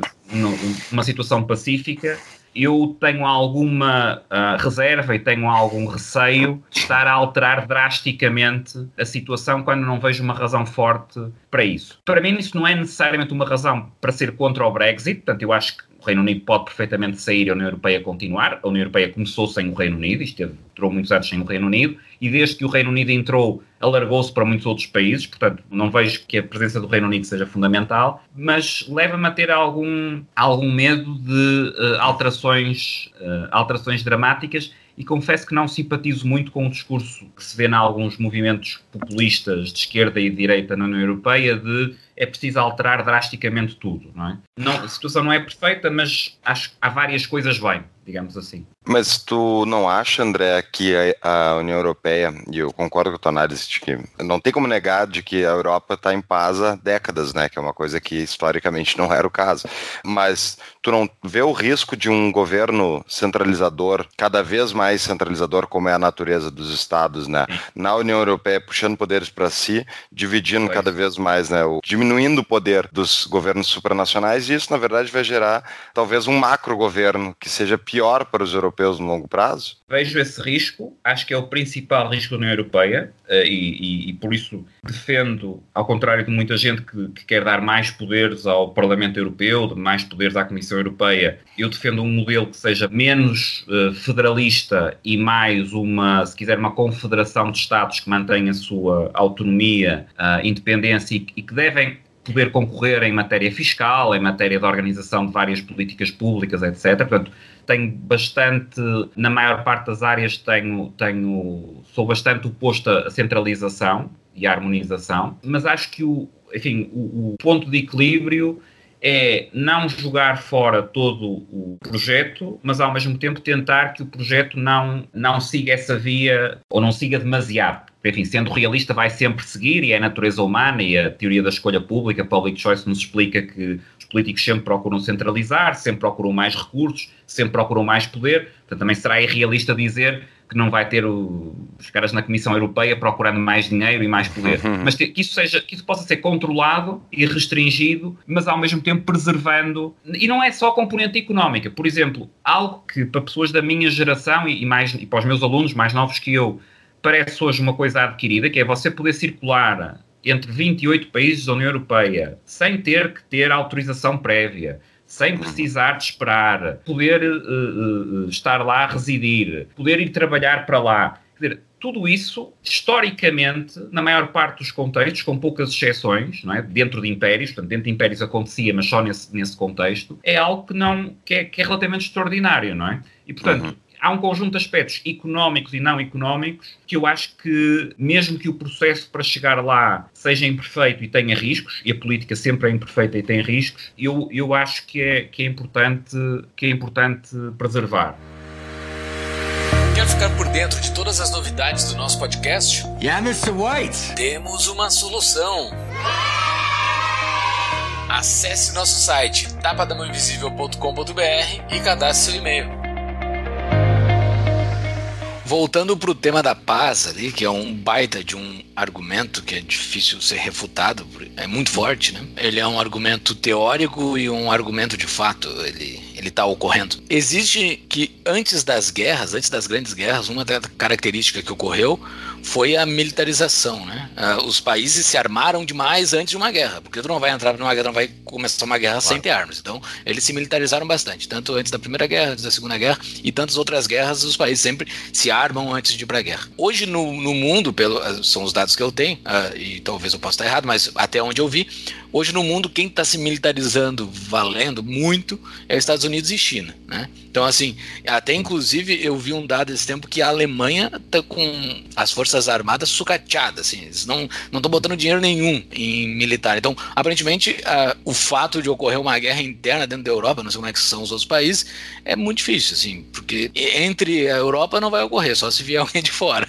uma situação pacífica, eu tenho alguma uh, reserva e tenho algum receio de estar a alterar drasticamente a situação quando não vejo uma razão forte para isso. Para mim, isso não é necessariamente uma razão para ser contra o Brexit, portanto, eu acho que o Reino Unido pode perfeitamente sair e a União Europeia continuar. A União Europeia começou sem o Reino Unido, isto teve, durou muitos anos sem o Reino Unido, e desde que o Reino Unido entrou, alargou-se para muitos outros países, portanto, não vejo que a presença do Reino Unido seja fundamental, mas leva-me a ter algum, algum medo de uh, alterações, uh, alterações dramáticas e confesso que não simpatizo muito com o discurso que se vê em alguns movimentos populistas de esquerda e de direita na União Europeia de é preciso alterar drasticamente tudo, não é? Não, a situação não é perfeita, mas acho há várias coisas bem, digamos assim. Mas tu não acha, André, que a, União Europeia, e eu concordo com a tua análise de que não tem como negar de que a Europa está em paz há décadas, né? Que é uma coisa que historicamente não era o caso. Mas tu não vê o risco de um governo centralizador, cada vez mais centralizador, como é a natureza dos estados, né? Na União Europeia, puxando poderes para si, dividindo pois. cada vez mais, né? O, diminuindo o poder dos governos supranacionais, e isso, na verdade, vai gerar talvez um macro governo que seja pior para os europeus no longo prazo? Vejo esse risco, acho que é o principal risco da União Europeia eh, e, e, e por isso defendo, ao contrário de muita gente que, que, quer dar mais poderes ao Parlamento Europeu, mais poderes à Comissão Europeia, eu defendo um modelo que seja menos uh, federalista e mais uma, se quiser, uma confederação de Estados que mantenha a sua autonomia, uh, independência e, e que devem poder concorrer em matéria fiscal, em matéria de organização de várias políticas públicas, etc. Portanto, tenho bastante, na maior parte das áreas, tenho, tenho, sou bastante oposto à centralização e à harmonização, mas acho que o, enfim, o, o ponto de equilíbrio é não jogar fora todo o projeto, mas ao mesmo tempo tentar que o projeto não, não siga essa via ou não siga demasiado. Enfim, sendo realista, vai sempre seguir e é a natureza humana e a teoria da escolha pública, public choice, nos explica que políticos sempre procuram centralizar, sempre procuram mais recursos, sempre procuram mais poder. Portanto, também será irrealista dizer que não vai ter o, os caras na Comissão Europeia procurando mais dinheiro e mais poder. Uhum. Mas que isso, seja, que isso possa ser controlado e restringido, mas ao mesmo tempo preservando. E não é só a componente económica. Por exemplo, algo que para pessoas da minha geração e, e mais, e para os meus alunos mais novos que eu, parece hoje uma coisa adquirida, que é você poder circular entre 28 países da União Europeia, sem ter que ter autorização prévia, sem precisar de esperar, poder uh, uh, estar lá a residir, poder ir trabalhar para lá. Quer dizer, tudo isso, historicamente, na maior parte dos contextos, com poucas exceções, é? dentro de impérios, portanto, dentro de impérios acontecia, mas só nesse, nesse contexto, é algo que, não, que, é, que é relativamente extraordinário, não é? E, portanto, uhum há um conjunto de aspectos económicos e não económicos que eu acho que, mesmo que o processo para chegar lá seja imperfeito e tenha riscos, e a política sempre é imperfeita e tem riscos, eu, eu acho que é, que, é importante, que é importante preservar. Quer ficar por dentro de todas as novidades do nosso podcast? Yeah, Mr. White! Temos uma solução! Acesse nosso site tapadamãoinvisível.com.br e cadastre seu e-mail. Voltando para o tema da paz ali, que é um baita de um argumento que é difícil ser refutado, é muito forte, né? Ele é um argumento teórico e um argumento de fato. Ele ele está ocorrendo. Existe que antes das guerras, antes das grandes guerras, uma característica que ocorreu foi a militarização, né? Uh, os países se armaram demais antes de uma guerra, porque tu não vai entrar numa guerra, não vai começar uma guerra claro. sem ter armas. Então, eles se militarizaram bastante, tanto antes da Primeira Guerra, antes da Segunda Guerra e tantas outras guerras, os países sempre se armam antes de ir para a guerra. Hoje no, no mundo, pelo, ah, são os dados que eu tenho, uh, e talvez eu possa estar errado, mas até onde eu vi, hoje no mundo quem está se militarizando valendo muito é os Estados Unidos e China, né? Então, assim, até inclusive eu vi um dado esse tempo que a Alemanha tá com as forças armadas sucateadas, assim, eles não estão botando dinheiro nenhum em militar. Então, aparentemente, uh, o fato de ocorrer uma guerra interna dentro da Europa, não sei como é que são os outros países, é muito difícil, assim, porque entre a Europa não vai ocorrer, só se vier alguém de fora.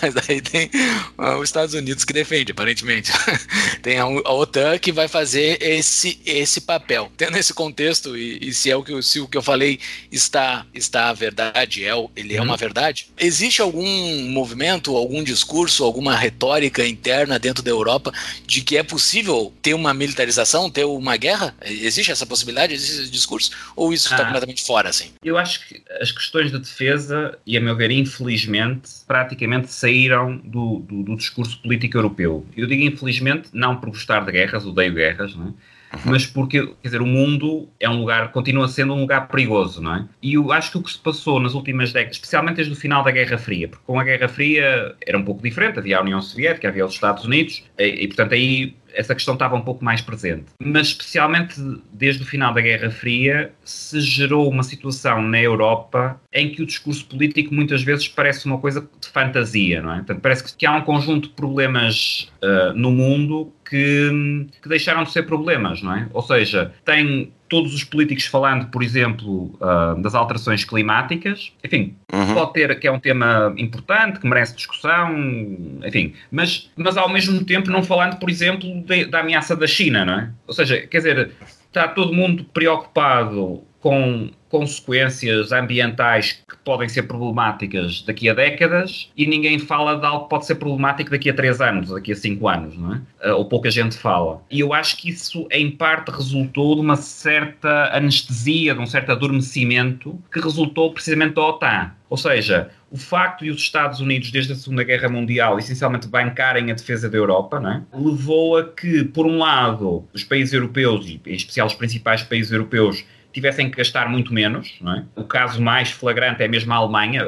Mas aí tem uh, os Estados Unidos que defende, aparentemente. tem a, a, OTAN que vai fazer esse, esse papel. Tendo esse contexto, e, e se é o que, se o que eu falei está, está a verdade, é, ele é uhum. uma verdade? Existe algum movimento, algum discurso, alguma retórica interna dentro da Europa de que é possível ter uma militarização, ter uma guerra? Existe essa possibilidade? Existe esse discurso? Ou isso está ah, completamente fora, assim? Eu acho que as questões de defesa, e a meu ver, infelizmente, praticamente saíram do, do, do discurso político europeu. Eu digo infelizmente, não por gostar de guerras, odeio guerras, não é? Mas porque, quer dizer, o mundo é um lugar, continua sendo um lugar perigoso, não é? E eu acho que o que se passou nas últimas décadas, especialmente desde o final da Guerra Fria, porque com a Guerra Fria era um pouco diferente, havia a União Soviética, havia os Estados Unidos, e, e portanto aí essa questão estava um pouco mais presente. Mas, especialmente desde o final da Guerra Fria, se gerou uma situação na Europa em que o discurso político muitas vezes parece uma coisa de fantasia, não é? Portanto, parece que há um conjunto de problemas uh, no mundo que, que, deixaram de ser problemas, não é? Ou seja, tem todos os políticos falando, por exemplo, uh, das alterações climáticas, enfim, uhum. pode ter que é um tema importante, que merece discussão, enfim, mas, mas ao mesmo tempo não falando, por exemplo, de, da ameaça da China, não é? Ou seja, quer dizer, está todo mundo preocupado com consequências ambientais que podem ser problemáticas daqui a décadas e ninguém fala de algo que pode ser problemático daqui a três anos, daqui a cinco anos, não é? Ah, ou pouca gente fala. E eu acho que isso, em parte, resultou de uma certa anestesia, de um certo adormecimento que resultou precisamente da OTAN. Ou seja, o facto de os Estados Unidos, desde a Segunda Guerra Mundial, essencialmente bancarem a defesa da Europa, é? levou a que, por um lado, os países europeus, e em especial os principais países europeus, tivessem que gastar muito menos. É? O caso mais flagrante é mesmo a Alemanha,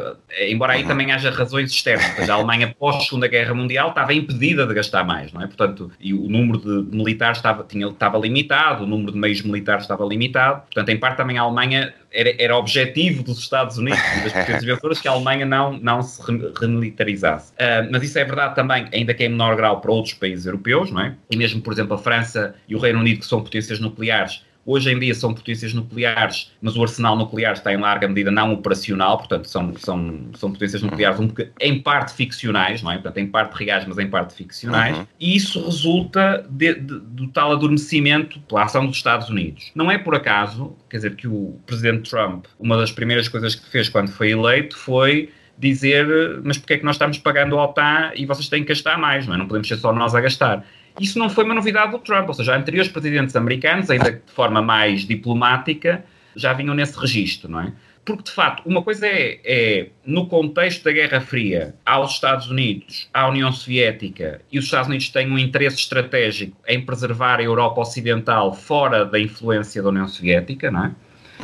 embora aí uhum. também haja razões externas. A Alemanha, pós-Segunda Guerra Mundial, estava impedida de gastar mais, não é? Portanto, e o número de militares estava, tinha, estava limitado, o número de meios militares estava limitado. Portanto, em parte também a Alemanha era, era objetivo dos Estados Unidos das potências vencedoras que a Alemanha não, não se remilitarizasse. Uh, mas isso é verdade também, ainda que em menor grau, para outros países europeus, não é? E mesmo, por exemplo, a França e o Reino Unido, que são potências nucleares, Hoje em dia são potências nucleares, mas o arsenal nuclear está em larga medida não operacional, portanto são, são, são potências uhum. nucleares um, em parte ficcionais, não é? Portanto, em parte reais, mas em parte ficcionais, uhum. e isso resulta de, de, do tal adormecimento pela ação dos Estados Unidos. Não é por acaso, quer dizer, que o presidente Trump, uma das primeiras coisas que fez quando foi eleito foi dizer, mas porque é que nós estamos pagando a OTAN e vocês têm que gastar mais, não é? Não podemos ser só nós a gastar. Isso não foi uma novidade do Trump, ou seja, anteriores presidentes americanos, ainda de forma mais diplomática, já vinham nesse registro, não é? Porque, de facto, uma coisa é, é, no contexto da Guerra Fria, há os Estados Unidos, a União Soviética, e os Estados Unidos têm um interesse estratégico em preservar a Europa Ocidental fora da influência da União Soviética, não é?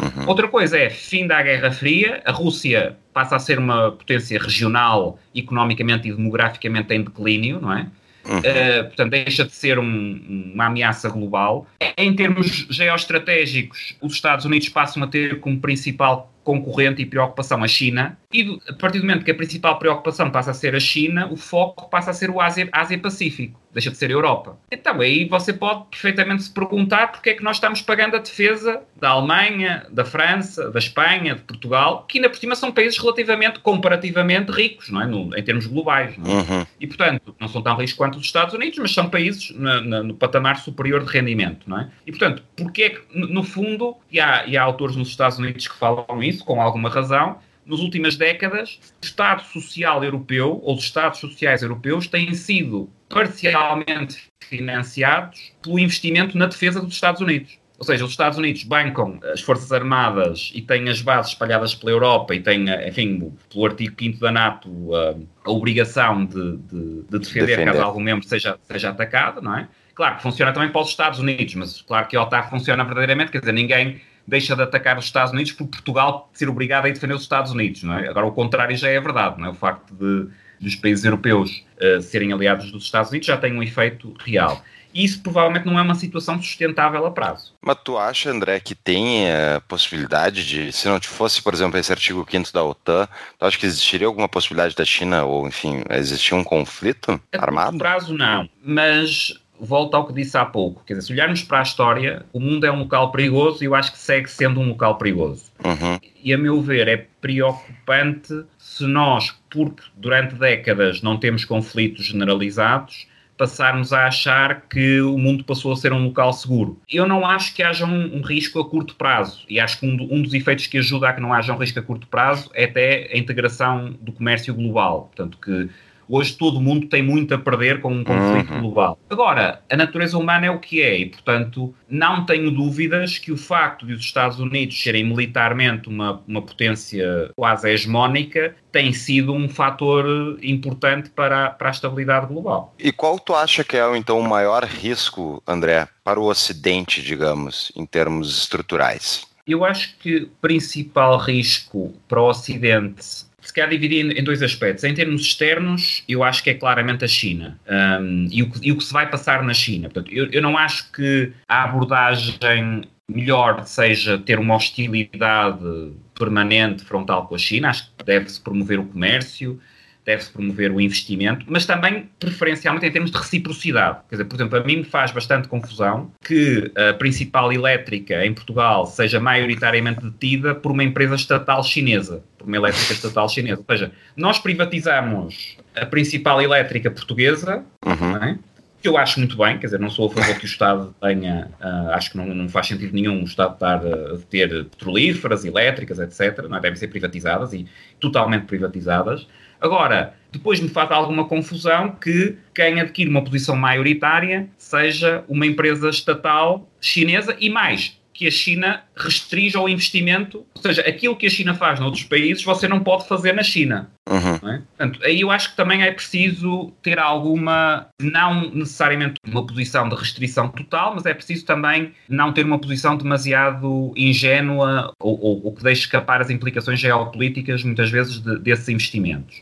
Uhum. Outra coisa é, fim da Guerra Fria, a Rússia passa a ser uma potência regional, economicamente e demograficamente em declínio, não é? Uhum. Uh, portanto, deixa de ser um, uma ameaça global. Em termos geoestratégicos, os Estados Unidos passam a ter como principal concorrente e preocupação a China, e a partir do momento que a principal preocupação passa a ser a China, o foco passa a ser o Ásia-Pacífico deixa de ser Europa. Então aí você pode perfeitamente se perguntar porque é que nós estamos pagando a defesa da Alemanha, da França, da Espanha, de Portugal, que ainda por cima são países relativamente, comparativamente ricos, não é? No, em termos globais. É? Uhum. E portanto, não são tão ricos quanto os Estados Unidos, mas são países na, na, no patamar superior de rendimento, não é? E portanto, porque é que, no fundo, e há, e há autores nos Estados Unidos que falam isso, com alguma razão, nas últimas décadas, o Estado Social Europeu, ou os Estados Sociais Europeus, têm sido parcialmente financiados pelo investimento na defesa dos Estados Unidos. Ou seja, os Estados Unidos bancam as Forças Armadas e têm as bases espalhadas pela Europa e têm, enfim, pelo artigo 5 da NATO, a, a obrigação de, de, de defender, defender, caso algum membro seja, seja atacado, não é? Claro que funciona também para os Estados Unidos, mas claro que a OTAN funciona verdadeiramente, quer dizer, ninguém deixa de atacar os Estados Unidos por Portugal ser obrigado a defender os Estados Unidos, não é? Agora, o contrário já é verdade, não é? O facto de dos países europeus uh, serem aliados dos Estados Unidos já tem um efeito real. E isso provavelmente não é uma situação sustentável a prazo. Mas tu acha, André, que tem a possibilidade de, se não fosse, por exemplo, esse artigo 5 da OTAN, tu acha que existiria alguma possibilidade da China, ou enfim, existir um conflito a armado? A prazo não, mas volto ao que disse há pouco. Quer dizer, se olharmos para a história, o mundo é um local perigoso e eu acho que segue sendo um local perigoso. Uhum. E a meu ver, é preocupante se nós, porque durante décadas não temos conflitos generalizados, passarmos a achar que o mundo passou a ser um local seguro. Eu não acho que haja um, um risco a curto prazo, e acho que um, um, dos efeitos que ajuda a que não haja um risco a curto prazo é até a integração do comércio global. Portanto, que Hoje todo mundo tem muito a perder com um conflito uhum. global. Agora, a natureza humana é o que é e, portanto, não tenho dúvidas que o facto de os Estados Unidos serem militarmente uma, uma potência quase hegemónica tem sido um fator importante para a, para a estabilidade global. E qual tu acha que é, então, o maior risco, André, para o Ocidente, digamos, em termos estruturais? Eu acho que o principal risco para o Ocidente se quer dividir em dois aspectos. Em termos externos, eu acho que é claramente a China um, e, o que, e, o que, se vai passar na China. Portanto, eu, eu não acho que a abordagem melhor seja ter uma hostilidade permanente frontal com a China. Acho que deve-se promover o comércio, deve-se promover o investimento, mas também preferencialmente em termos de reciprocidade. Quer dizer, por exemplo, a mim me faz bastante confusão que a principal elétrica em Portugal seja maioritariamente detida por uma empresa estatal chinesa, por uma elétrica estatal chinesa. Ou seja, nós privatizamos a principal elétrica portuguesa, uhum. é? que eu acho muito bem, quer dizer, não sou a favor que o Estado tenha, uh, acho que não, não, faz sentido nenhum o Estado estar a ter petrolíferas, elétricas, etc., não é? devem ser privatizadas e totalmente privatizadas. Agora, depois me faz alguma confusão que quem adquire uma posição maioritária seja uma empresa estatal chinesa e mais, que a China restringe ao investimento, ou seja, aquilo que a China faz noutros países você não pode fazer na China. Uhum. É? Portanto, aí eu acho que também é preciso ter alguma, não necessariamente uma posição de restrição total, mas é preciso também não ter uma posição demasiado ingênua ou, ou, ou que deixe escapar as implicações geopolíticas, muitas vezes, de, desses investimentos.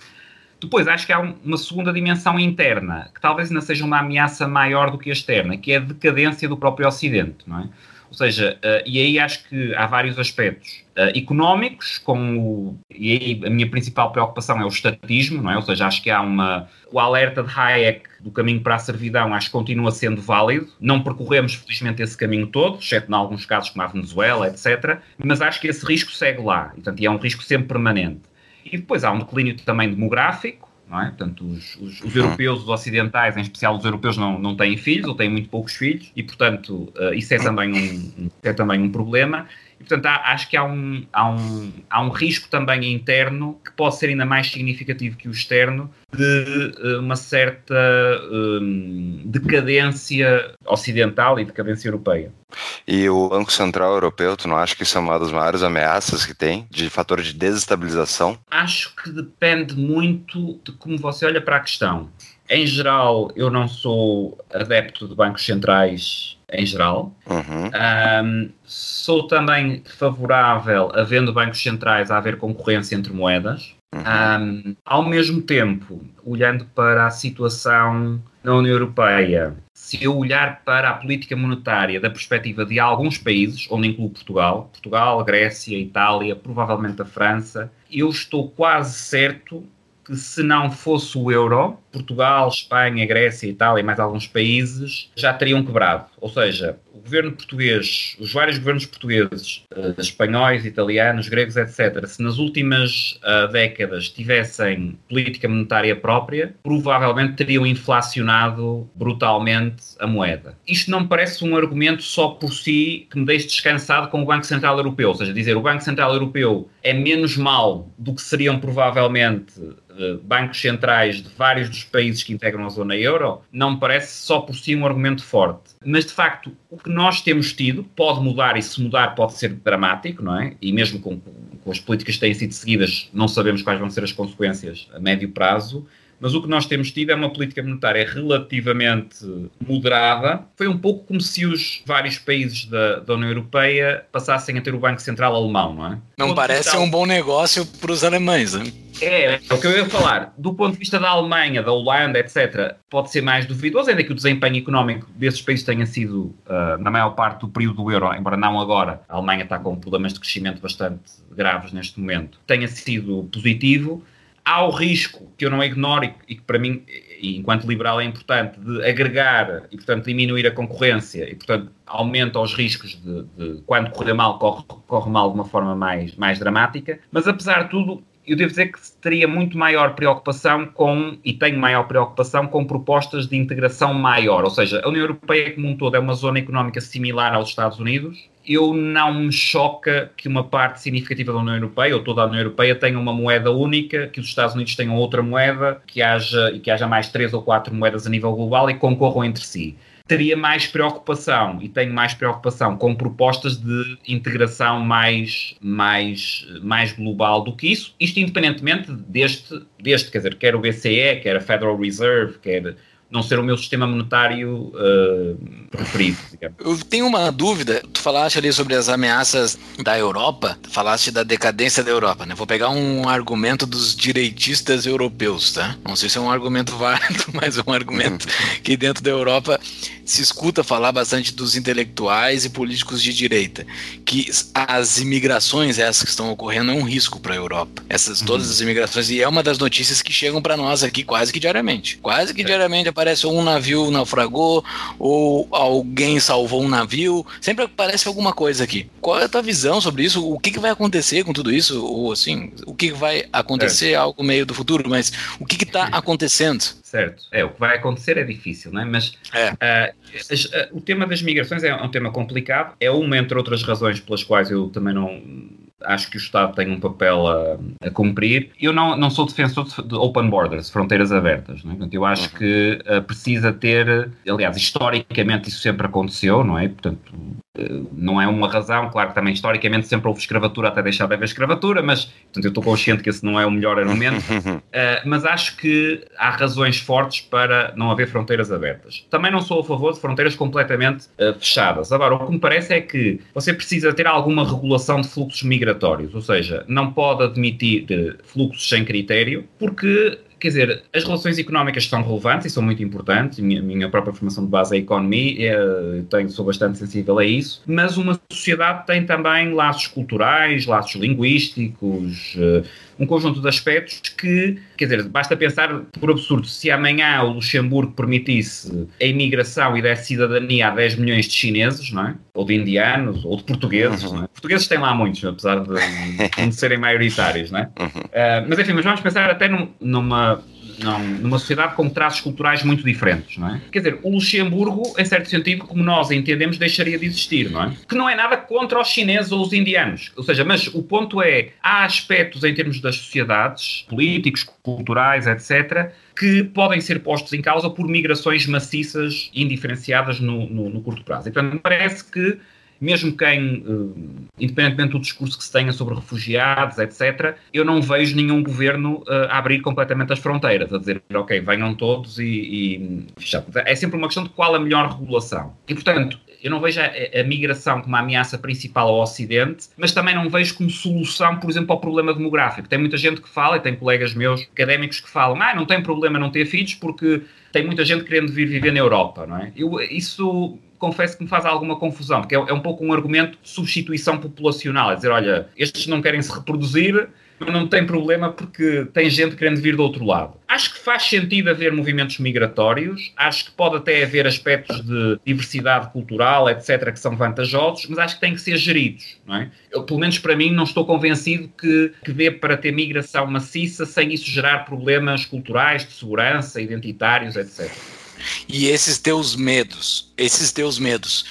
Depois, acho que há uma segunda dimensão interna, que talvez ainda seja uma ameaça maior do que a externa, que é a decadência do próprio Ocidente, não é? Ou seja, uh, e aí acho que há vários aspectos uh, económicos, com o, e aí a minha principal preocupação é o estatismo, não é? Ou seja, acho que há uma. O alerta de Hayek do caminho para a servidão acho que continua sendo válido. Não percorremos, felizmente, esse caminho todo, exceto em alguns casos como a Venezuela, etc. Mas acho que esse risco segue lá, e, portanto, é um risco sempre permanente. E depois há um declínio também demográfico, não é? Portanto, os, os, os, europeus, os ocidentais, em especial os europeus, não, não têm filhos ou têm muito poucos filhos e, portanto, uh, isso é também um, é também um problema. E, portanto, há, acho que há um, há, um, há um risco também interno que pode ser ainda mais significativo que o externo de uh, uma certa um, decadência ocidental e decadência europeia. E o Banco Central Europeu, tu não acha que isso é uma das maiores ameaças que tem de fator de desestabilização? Acho que depende muito de como você olha para a questão. Em geral, eu não sou adepto de bancos centrais em geral. Uhum. Um, sou também favorável, havendo bancos centrais, a haver concorrência entre moedas. Uhum. Um, ao mesmo tempo, olhando para a situação na União Europeia, se eu olhar para a política monetária da perspectiva de alguns países, onde incluo Portugal, Portugal, Grécia, Itália, provavelmente a França, eu estou quase certo que se não fosse o euro, Portugal, Espanha, Grécia, Itália e mais alguns países já teriam quebrado. Ou seja, o governo português, os vários governos portugueses, uh, espanhóis, italianos, gregos, etc., se nas últimas uh, décadas tivessem política monetária própria, provavelmente teriam inflacionado brutalmente a moeda. Isto não parece um argumento só por si que me deixe descansado com o Banco Central Europeu. Ou seja, dizer o Banco Central Europeu é menos mal do que seriam provavelmente bancos centrais de vários dos países que integram a zona euro, não me parece só por si um argumento forte. Mas, de facto, o que nós temos tido pode mudar e, se mudar, pode ser dramático, não é? E mesmo com, com as políticas que têm sido seguidas, não sabemos quais vão ser as consequências a médio prazo mas o que nós temos tido é uma política monetária relativamente moderada. Foi um pouco como se os vários países da, da União Europeia passassem a ter o Banco Central alemão, não é? Não parece um bom negócio para os alemães, hein? É, é o que eu ia falar. Do ponto de vista da Alemanha, da Holanda, etc., pode ser mais duvidoso, ainda que o desempenho económico desses países tenha sido, uh, na maior parte do período do euro, embora não agora, a Alemanha está com problemas de crescimento bastante graves neste momento, tenha sido positivo há o risco que eu não ignoro e, que para mim, enquanto liberal, é importante de agregar e, portanto, diminuir a concorrência e, portanto, aumenta os riscos de, de quando correr mal, corre, corre mal de uma forma mais, mais dramática. Mas, apesar de tudo, eu devo dizer que teria muito maior preocupação com, e tenho maior preocupação com propostas de integração maior, ou seja, a União Europeia como um todo é uma zona económica similar aos Estados Unidos. Eu não me choca que uma parte significativa da União Europeia, ou toda a União Europeia, tenha uma moeda única, que os Estados Unidos tenham outra moeda, que haja, e que haja mais três ou quatro moedas a nível global e concorram entre si teria mais preocupação e tenho mais preocupação com propostas de integração mais, mais, mais global do que isso, isto independentemente deste, deste, quer dizer, quer o BCE, quer a Federal Reserve, quer não ser o meu sistema monetário uh, preferido. digamos. Eu tenho uma dúvida. Tu falaste ali sobre as ameaças da Europa, falaste da decadência da Europa, né? Vou pegar um argumento dos direitistas europeus, tá? Não sei se é um argumento válido, mas é um argumento que dentro da Europa se escuta falar bastante dos intelectuais e políticos de direita, que as imigrações essas que estão ocorrendo é um risco para a Europa. Essas todas uhum. as imigrações e é uma das notícias que chegam para nós aqui quase que diariamente. Quase que é. diariamente aparece um navio naufragou ou alguém salvou um navio, sempre aparece alguma coisa aqui. Qual é a tua visão sobre isso? O que, que vai acontecer com tudo isso? Ou assim, o que vai acontecer é. algo meio do futuro, mas o que está acontecendo? Certo. É, o que vai acontecer é difícil, não é? Mas é. Uh, as, uh, o tema das migrações é um tema complicado. É uma, entre outras razões, pelas quais eu também não acho que o Estado tem um papel a, a, cumprir. Eu não, não sou defensor de open borders, fronteiras abertas. Não é? Portanto, eu acho uhum. que uh, precisa ter, aliás, historicamente isso sempre aconteceu, não é? Portanto, não é uma razão, claro que também historicamente sempre houve escravatura até deixar de haver escravatura, mas portanto, eu estou consciente que esse não é o melhor argumento, uh, mas acho que há razões fortes para não haver fronteiras abertas. Também não sou a favor de fronteiras completamente uh, fechadas. Agora, o que me parece é que você precisa ter alguma regulação de fluxos migratórios, ou seja, não pode admitir fluxos sem critério, porque quer dizer, as relações económicas são relevantes e são muito importantes. Minha, minha própria formação de base é a economia, é, tenho, sou bastante sensível a isso. Mas uma sociedade tem também laços culturais, laços linguísticos. Um conjunto de aspectos que, quer dizer, basta pensar por absurdo, se amanhã o Luxemburgo permitisse a imigração e desse cidadania a 10 milhões de chineses, não é? Ou de indianos, ou de portugueses, uhum. não é? Portugueses têm lá muitos, apesar de, de serem maioritários, não é? Uhum. Uh, mas enfim, mas vamos pensar até num, numa não, numa sociedade com traços culturais muito diferentes, não é? Quer dizer, o Luxemburgo, em certo sentido, como nós entendemos, deixaria de existir, não é? Que não é nada contra os chineses ou os indianos. Ou seja, mas o ponto é, há aspectos em termos das sociedades, políticos, culturais, etc., que podem ser postos em causa por migrações maciças, indiferenciadas no, no, no curto prazo. E, portanto, parece que mesmo quem, uh, independentemente do discurso que se tenha sobre refugiados, etc., eu não vejo nenhum governo uh, a abrir completamente as fronteiras, a dizer, ok, venham todos e, e É sempre uma questão de qual a melhor regulação. E, portanto, eu não vejo a, a, migração como a ameaça principal ao Ocidente, mas também não vejo como solução, por exemplo, ao problema demográfico. Tem muita gente que fala, e tem colegas meus académicos que falam, ah, não tem problema não ter filhos porque tem muita gente querendo vir viver na Europa, não é? Eu, isso confesso que me faz alguma confusão, porque é, é um pouco um argumento de substituição populacional, é dizer, olha, estes não querem se reproduzir, não tem problema porque tem gente querendo vir do outro lado. Acho que faz sentido haver movimentos migratórios, acho que pode até haver aspectos de diversidade cultural, etc., que são vantajosos, mas acho que têm que ser geridos, não é? Eu, pelo menos para mim, não estou convencido que, que dê para ter migração maciça sem isso gerar problemas culturais, de segurança, identitários, etc. E esses teus medos, esses teus medos,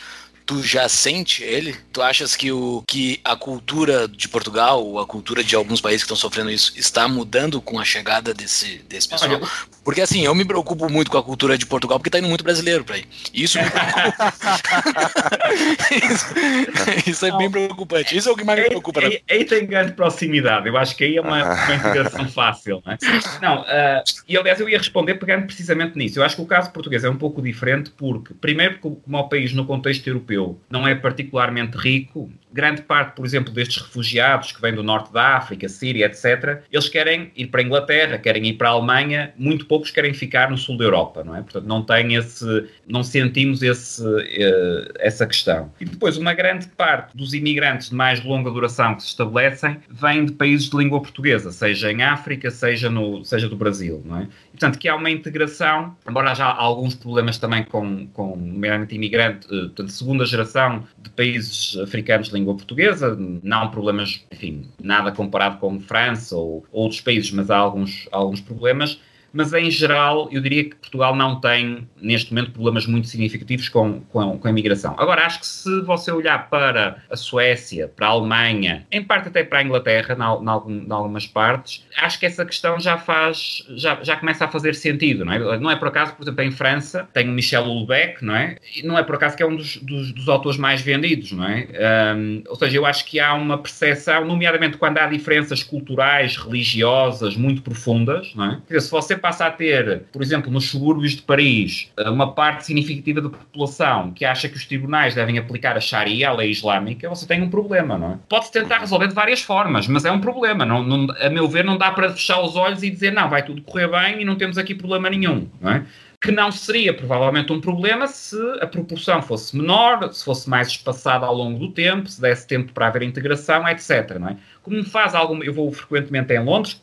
tu já sente ele? Tu achas que, o, que a cultura de Portugal, ou a cultura de alguns países que estão sofrendo isso, está mudando com a chegada desse, desse pessoal? Olha, porque assim, eu me preocupo muito com a cultura de Portugal, porque tá indo muito brasileiro para aí. Isso me preocupa. isso, isso, é bem preocupante. Isso é o que mais me preocupa. Aí, aí, tem grande proximidade. Eu acho que aí é uma, uma integração fácil. Não, é? não uh, e aliás, eu ia responder pegando precisamente nisso. Eu acho que o caso português é um pouco diferente, porque, primeiro, como o país no contexto europeu não é particularmente rico, grande parte, por exemplo, destes refugiados que vêm do norte da África, Síria, etc., eles querem ir para a Inglaterra, querem ir para a Alemanha, muito poucos querem ficar no sul da Europa, não é? Portanto, não tem esse, não sentimos esse, uh, essa questão. E depois, uma grande parte dos imigrantes de mais longa duração que se estabelecem vêm de países de língua portuguesa, seja em África, seja, no, seja do Brasil, não é? portanto, que há uma integração, embora haja alguns problemas também com, com meramente imigrante, uh, portanto, segunda geração de países africanos de língua portuguesa, não problemas, enfim, nada comparado com França ou outros países, mas há alguns, alguns problemas mas em geral eu diria que Portugal não tem neste momento problemas muito significativos com, com, com, a imigração. Agora, acho que se você olhar para a Suécia, para a Alemanha, em parte até para a Inglaterra, em algumas partes, acho que essa questão já faz, já, já começa a fazer sentido, não é? Não é por acaso, por exemplo, em França tem o Michel Houellebecq, não é? E não é por acaso que é um dos, dos, dos autores mais vendidos, não é? Um, ou seja, eu acho que há uma percepção, nomeadamente quando há diferenças culturais, religiosas muito profundas, não é? Dizer, se você passa a ter, por exemplo, nos subúrbios de Paris, uma parte significativa da população que acha que os tribunais devem aplicar a Sharia, a lei islâmica, você tem um problema, não é? Pode-se tentar resolver de várias formas, mas é um problema. Não, não, a meu ver, não dá para fechar os olhos e dizer, não, vai tudo correr bem e não temos aqui problema nenhum, não é? que não seria provavelmente um problema se a proporção fosse menor, se fosse mais espaçada ao longo do tempo, se desse tempo para haver integração, etc. É? Como faz algum. Eu vou frequentemente em Londres,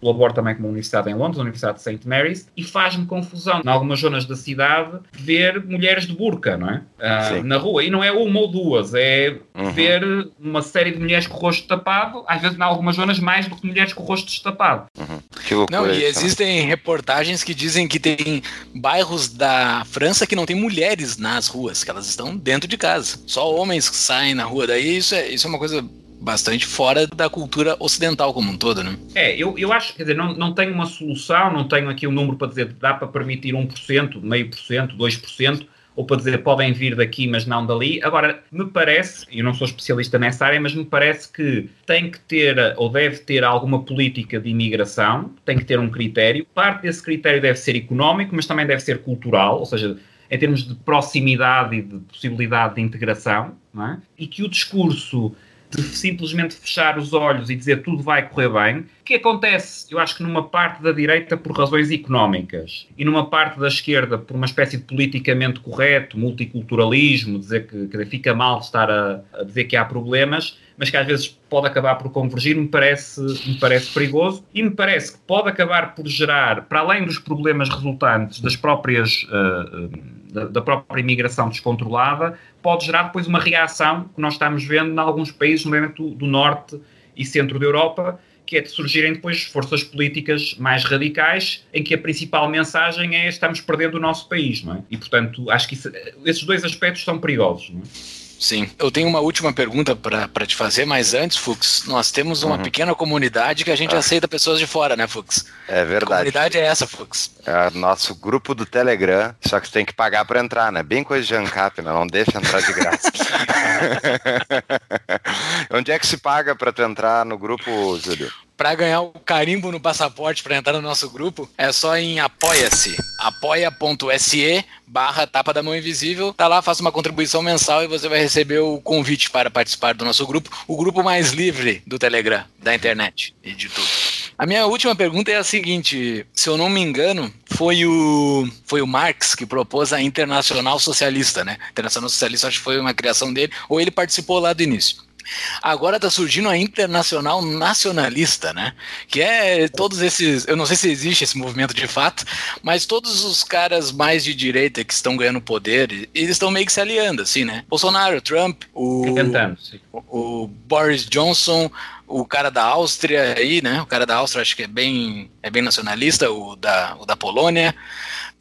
colaboro também com uma universidade em Londres, a Universidade de St. Mary's, e faz-me confusão, em algumas zonas da cidade, ver mulheres de burca, não é? Uh, na rua. E não é uma ou duas, é uhum. ver uma série de mulheres com o rosto tapado, às vezes em algumas zonas mais do que mulheres com o rosto destapado. Uhum. Que loucura, não, e existem reportagens que dizem que tem bairros da França que não tem mulheres nas ruas, que elas estão dentro de casa. Só homens que saem na rua. Daí isso é, isso é uma coisa bastante fora da cultura ocidental como um todo, né? É, eu, eu acho, quer dizer, não, não tenho uma solução, não tenho aqui um número para dizer dá para permitir 1%, meio por cento, 2%, ou para dizer podem vir daqui, mas não dali. Agora, me parece, eu não sou especialista nessa área, mas me parece que tem que ter, ou deve ter, alguma política de imigração, tem que ter um critério. Parte desse critério deve ser económico, mas também deve ser cultural, ou seja, em termos de proximidade e de possibilidade de integração, é? e que o discurso de simplesmente fechar os olhos e dizer tudo vai correr bem, o que acontece, eu acho que numa parte da direita por razões económicas e numa parte da esquerda por uma espécie de politicamente correto, multiculturalismo, dizer que, que fica mal estar a, a dizer que há problemas, mas que às vezes pode acabar por convergir, me parece, me parece perigoso e me parece que pode acabar por gerar, para além dos problemas resultantes das próprias, uh, da, da, própria imigração descontrolada, pode gerar depois uma reação que nós estamos vendo em alguns países, nomeadamente do, do norte e centro da Europa, que é de surgirem depois forças políticas mais radicais, em que a principal mensagem é estamos perdendo o nosso país, não é? E, portanto, acho que isso, esses dois aspectos são perigosos, não é? Sim. Eu tenho uma última pergunta para te fazer, mas antes, Fux, nós temos uma uhum. pequena comunidade que a gente ah. aceita pessoas de fora, né, Fux? É verdade. Que comunidade é essa, Fux? É nosso grupo do Telegram, só que você tem que pagar para entrar, né? Bem coisa de ANCAP, né? Não deixa entrar de graça. Onde é que se paga para tu entrar no grupo, Júlio? Para ganhar o carimbo no passaporte para entrar no nosso grupo, é só em apoia-se, apoia.se barra tapa da mão invisível, tá lá, faça uma contribuição mensal e você vai receber o convite para participar do nosso grupo, o grupo mais livre do Telegram, da internet e de tudo. A minha última pergunta é a seguinte: se eu não me engano, foi o, foi o Marx que propôs a Internacional Socialista, né? Internacional Socialista acho que foi uma criação dele, ou ele participou lá do início. Agora está surgindo a internacional nacionalista, né? Que é todos esses. Eu não sei se existe esse movimento de fato, mas todos os caras mais de direita que estão ganhando poder, eles estão meio que se aliando, assim, né? Bolsonaro, Trump, o, o, o Boris Johnson, o cara da Áustria aí, né? O cara da Áustria acho que é bem, é bem nacionalista, o da, o da Polônia.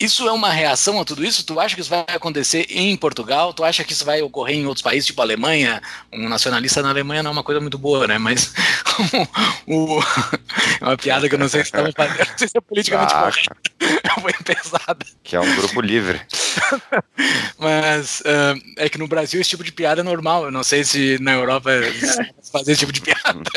Isso é uma reação a tudo isso? Tu acha que isso vai acontecer em Portugal? Tu acha que isso vai ocorrer em outros países, tipo a Alemanha? Um nacionalista na Alemanha não é uma coisa muito boa, né? Mas o, o, é uma piada que eu não sei se estamos fazendo, não sei se é politicamente ah, correto. Foi pesada. Que é um grupo livre. Mas uh, é que no Brasil esse tipo de piada é normal. Eu não sei se na Europa fazer esse tipo de piada.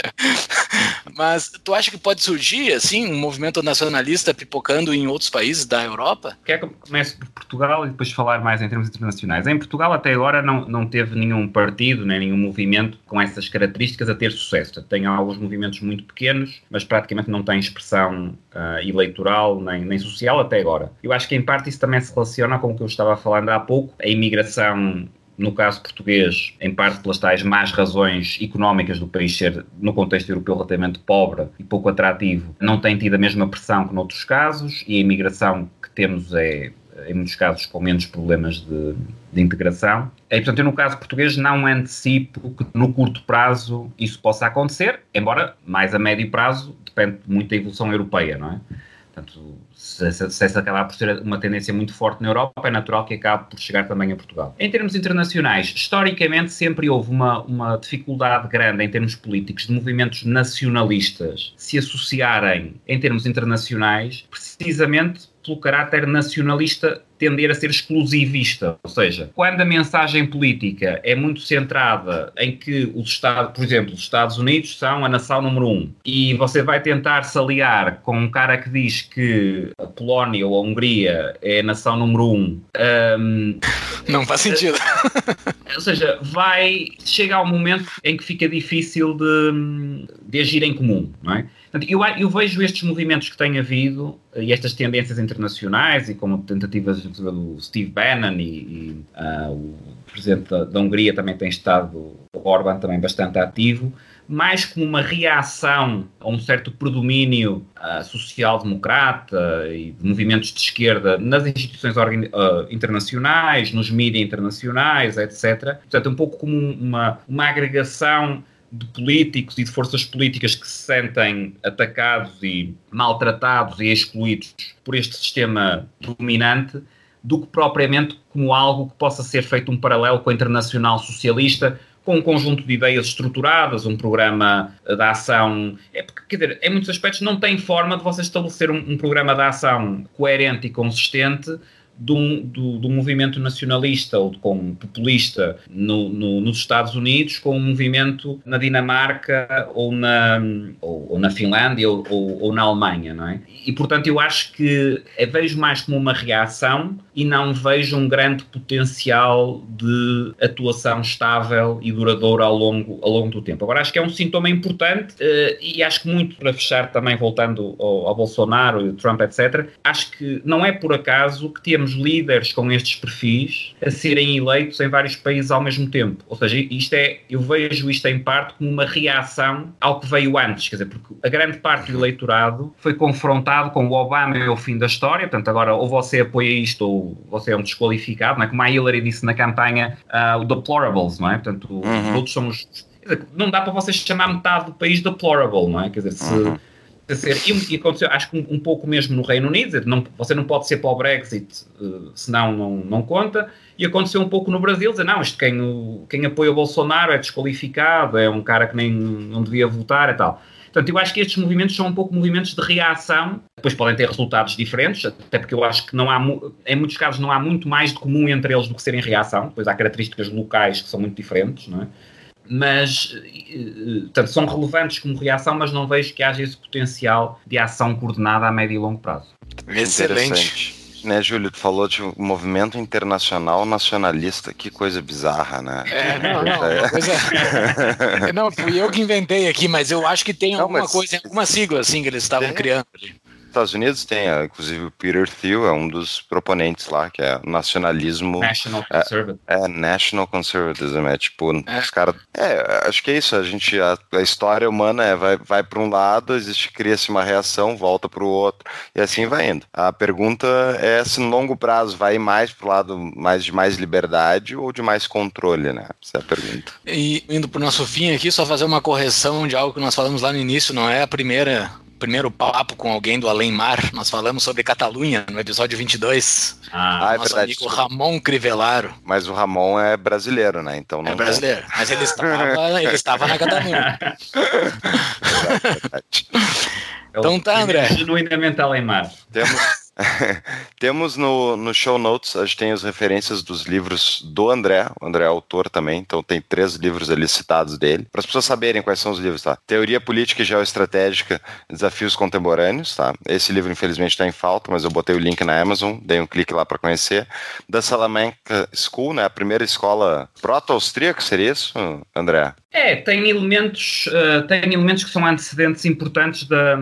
Mas tu acha que pode surgir, assim, um movimento nacionalista pipocando em outros países da Europa? Quer que eu comece por Portugal e depois falar mais em termos internacionais? Em Portugal, até agora, não, não teve nenhum partido, nem nenhum movimento com essas características a ter sucesso. Tem alguns movimentos muito pequenos, mas praticamente não tem expressão uh, eleitoral nem, nem social até agora. Eu acho que, em parte, isso também se relaciona com o que eu estava falando há pouco, a imigração no caso português, em parte pelas tais más razões económicas do país ser, no contexto europeu, relativamente pobre e pouco atrativo, não tem tido a mesma pressão que noutros casos e a imigração que temos é, em muitos casos, com menos problemas de, de integração. E, portanto, eu no caso português não antecipo que no curto prazo isso possa acontecer, embora mais a médio prazo depende muito da evolução europeia, não é? Portanto, se, se, essa acabar por ser uma tendência muito forte na Europa, é natural que acabe por chegar também a Portugal. Em termos internacionais, historicamente sempre houve uma, uma dificuldade grande em termos políticos de movimentos nacionalistas se associarem em termos internacionais, precisamente pelo caráter nacionalista tender a ser exclusivista. Ou seja, quando a mensagem política é muito centrada em que os Estados, por exemplo, os Estados Unidos são a nação número um, e você vai tentar se aliar com um cara que diz que a Polónia ou a Hungria é a nação número um. um Não faz sentido. ou seja, vai chegar um momento em que fica difícil de, de agir em comum, não é? Eu, eu, vejo estes movimentos que tem havido e estas tendências internacionais e como tentativas do Steve Bannon e, e uh, o presidente da, da, Hungria também tem estado, Orban também bastante ativo, mais como uma reação a um certo predomínio uh, social-democrata e de movimentos de esquerda nas instituições uh, internacionais, nos mídias internacionais, etc. Portanto, um pouco como uma, uma agregação de políticos e de forças políticas que se sentem atacados e maltratados e excluídos por este sistema dominante, do que propriamente como algo que possa ser feito um paralelo com a Internacional Socialista, com um conjunto de ideias estruturadas, um programa de ação. É porque, quer dizer, em muitos aspectos não tem forma de você estabelecer um, um programa de ação coerente e consistente do, do, do, movimento nacionalista ou com populista no, no, nos Estados Unidos com um movimento na Dinamarca ou na, ou, ou na Finlândia ou, ou, ou, na Alemanha, não é? E, portanto, eu acho que vejo mais como uma reação e não vejo um grande potencial de atuação estável e duradoura ao longo, ao longo do tempo. Agora, acho que é um sintoma importante uh, e acho que muito para fechar também, voltando ao, ao Bolsonaro e Trump, etc., acho que não é por acaso que temos líderes com estes perfis a serem eleitos em vários países ao mesmo tempo. Ou seja, isto é, eu vejo isto em parte como uma reação ao que veio antes, quer dizer, porque a grande parte do eleitorado foi confrontado com o Obama é o fim da história, portanto agora ou você apoia isto ou você é um desqualificado, não é? como a Hillary disse na campanha, uh, o deplorables, não é? Portanto, uhum. os outros são os... Dizer, não dá para vocês chamar metade do país deplorable, não é? Quer dizer, se... Uhum ser, e, aconteceu, acho que um, um, pouco mesmo no Reino Unido, não, você não pode ser para o Brexit, uh, senão não, não conta, e aconteceu um pouco no Brasil, dizer, não, isto quem, quem apoia o Bolsonaro é desqualificado, é um cara que nem não devia votar e tal. Portanto, eu acho que estes movimentos são um pouco movimentos de reação, depois podem ter resultados diferentes, até porque eu acho que não há, em muitos casos não há muito mais de comum entre eles do que serem reação, depois há características locais que são muito diferentes, não é? Mas portanto, são relevantes como reação, mas não vejo que haja esse potencial de ação coordenada a médio e longo prazo. Excelente. Né, Júlio, tu falou de um movimento internacional nacionalista, que coisa bizarra, né? É, não, não, coisa... não, fui eu que inventei aqui, mas eu acho que tem alguma mas... coisa, alguma sigla assim que eles estavam criando ali. Estados Unidos tem, inclusive o Peter Thiel é um dos proponentes lá, que é nacionalismo. National Conservatism. É, é National Conservatism, é tipo, é. os caras. É, acho que é isso, a gente, a, a história humana é, vai, vai para um lado, existe, cria-se uma reação, volta para o outro, e assim vai indo. A pergunta é se no longo prazo vai mais para o lado mais de mais liberdade ou de mais controle, né? Essa é a pergunta. E indo para o nosso fim aqui, só fazer uma correção de algo que nós falamos lá no início, não é a primeira primeiro papo com alguém do Além Mar, nós falamos sobre Catalunha no episódio 22. Ah, ah é nosso verdade. amigo Ramon Crivellaro. Mas o Ramon é brasileiro, né? Então não é brasileiro, é. mas ele estava, ele estava na Catalunha. então tá, André. Genuinamente Além Mar. Temos Temos no, no show notes, a gente tem as referências dos livros do André, o André é autor também, então tem três livros ali citados dele, para as pessoas saberem quais são os livros, tá? Teoria Política e Geoestratégica, Desafios Contemporâneos, tá? Esse livro infelizmente está em falta, mas eu botei o link na Amazon, dei um clique lá para conhecer. Da Salamanca School, né? A primeira escola proto-austríaca, seria isso, André? É, tem elementos, uh, tem elementos que são antecedentes importantes da,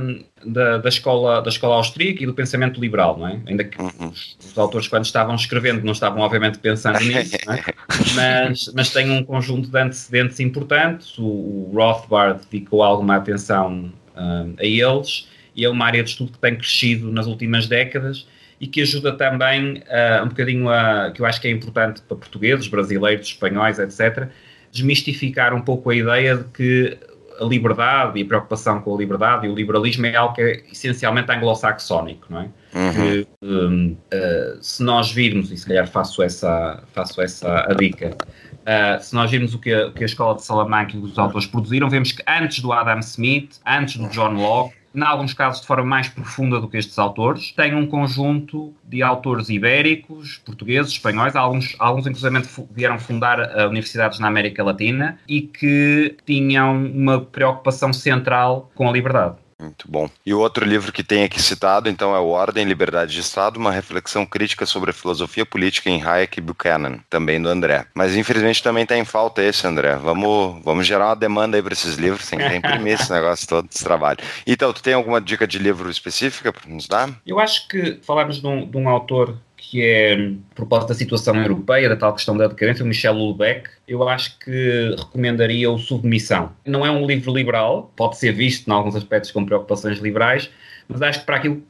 da, da, escola, da escola austríaca e do pensamento liberal, não é? Ainda que uhum. os, os, autores, quando estavam escrevendo, não estavam, obviamente, pensando nisso, é? mas, mas tem um conjunto de antecedentes importantes. O, o Rothbard dedicou alguma atenção uh, a eles e é uma área de estudo que tem crescido nas últimas décadas e que ajuda também uh, um bocadinho a, que eu acho que é importante para portugueses, brasileiros, espanhóis, etc., desmistificar um pouco a ideia de que a liberdade e a preocupação com a liberdade e o liberalismo é algo que é essencialmente anglo-saxónico, não é? Uhum. Que, um, uh, se nós virmos, e se calhar faço essa, faço essa a dica, uh, se nós virmos o que, a, o que a Escola de Salamanca e os autores produziram, vemos que antes do Adam Smith, antes do John Locke, em alguns casos de forma mais profunda do que estes autores. Tem um conjunto de autores ibéricos, portugueses, espanhóis, alguns, alguns inclusive vieram fundar uh, universidades na América Latina e que tinham uma preocupação central com a liberdade. Muito bom. E o outro livro que tem aqui citado, então, é o Ordem, Liberdade de Estado, uma reflexão crítica sobre a filosofia política em Hayek e Buchanan, também do André. Mas infelizmente também está em falta esse, André. Vamos, vamos gerar uma demanda aí para esses livros, tem que imprimir esse negócio todo, esse trabalho. Então, tu tem alguma dica de livro específica para nos dar? Eu acho que falarmos de um, de um autor que é, a propósito da situação europeia, da tal questão da decadência, o Michel Houellebecq, eu acho que recomendaria o Submissão. Não é um livro liberal, pode ser visto em alguns aspectos com preocupações liberais, mas acho que para aquilo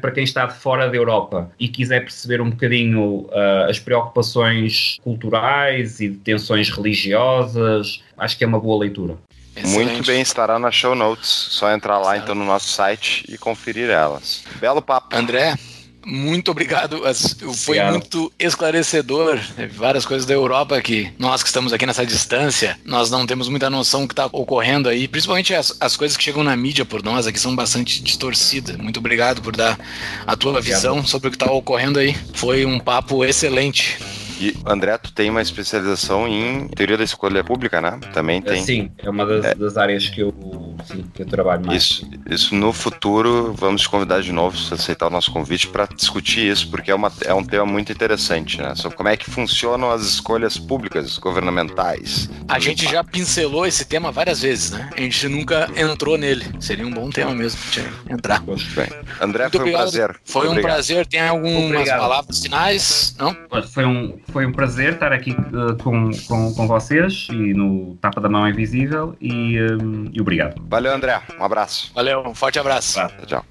para quem está de fora da Europa e quiser perceber um bocadinho uh, as preocupações culturais e de tensões religiosas, acho que é uma boa leitura. Excelente. Muito bem, estará na show notes. Só entrar lá então no nosso site e conferir elas. Belo papo. André, muito obrigado. Foi obrigado. muito esclarecedor. Várias coisas da Europa que nós que estamos aqui nessa distância, nós não temos muita noção do que está ocorrendo aí. Principalmente as, as coisas que chegam na mídia por nós aqui são bastante distorcidas. Muito obrigado por dar a tua obrigado. visão sobre o que está ocorrendo aí. Foi um papo excelente. E, André, tu tem uma especialização em teoria da escolha pública, né? Também tem. Sim, é uma das, é. das áreas que eu, sim, que eu trabalho mais. Isso, isso no futuro, vamos te convidar de novo, se aceitar o nosso convite, para discutir isso, porque é, uma, é um tema muito interessante, né? Sobre como é que funcionam as escolhas públicas, governamentais. A gente já pincelou esse tema várias vezes, né? A gente nunca entrou nele. Seria um bom tema mesmo de entrar. Muito bem. André, muito foi obrigado. um prazer. Foi obrigado. um prazer. Tem algumas obrigado. palavras finais? Não? Foi um foi um prazer estar aqui uh, com, com, com vocês e no Tapa da Mão Invisível e, um, e obrigado. Valeu, André. Um abraço. Valeu, um forte abraço. Tchau.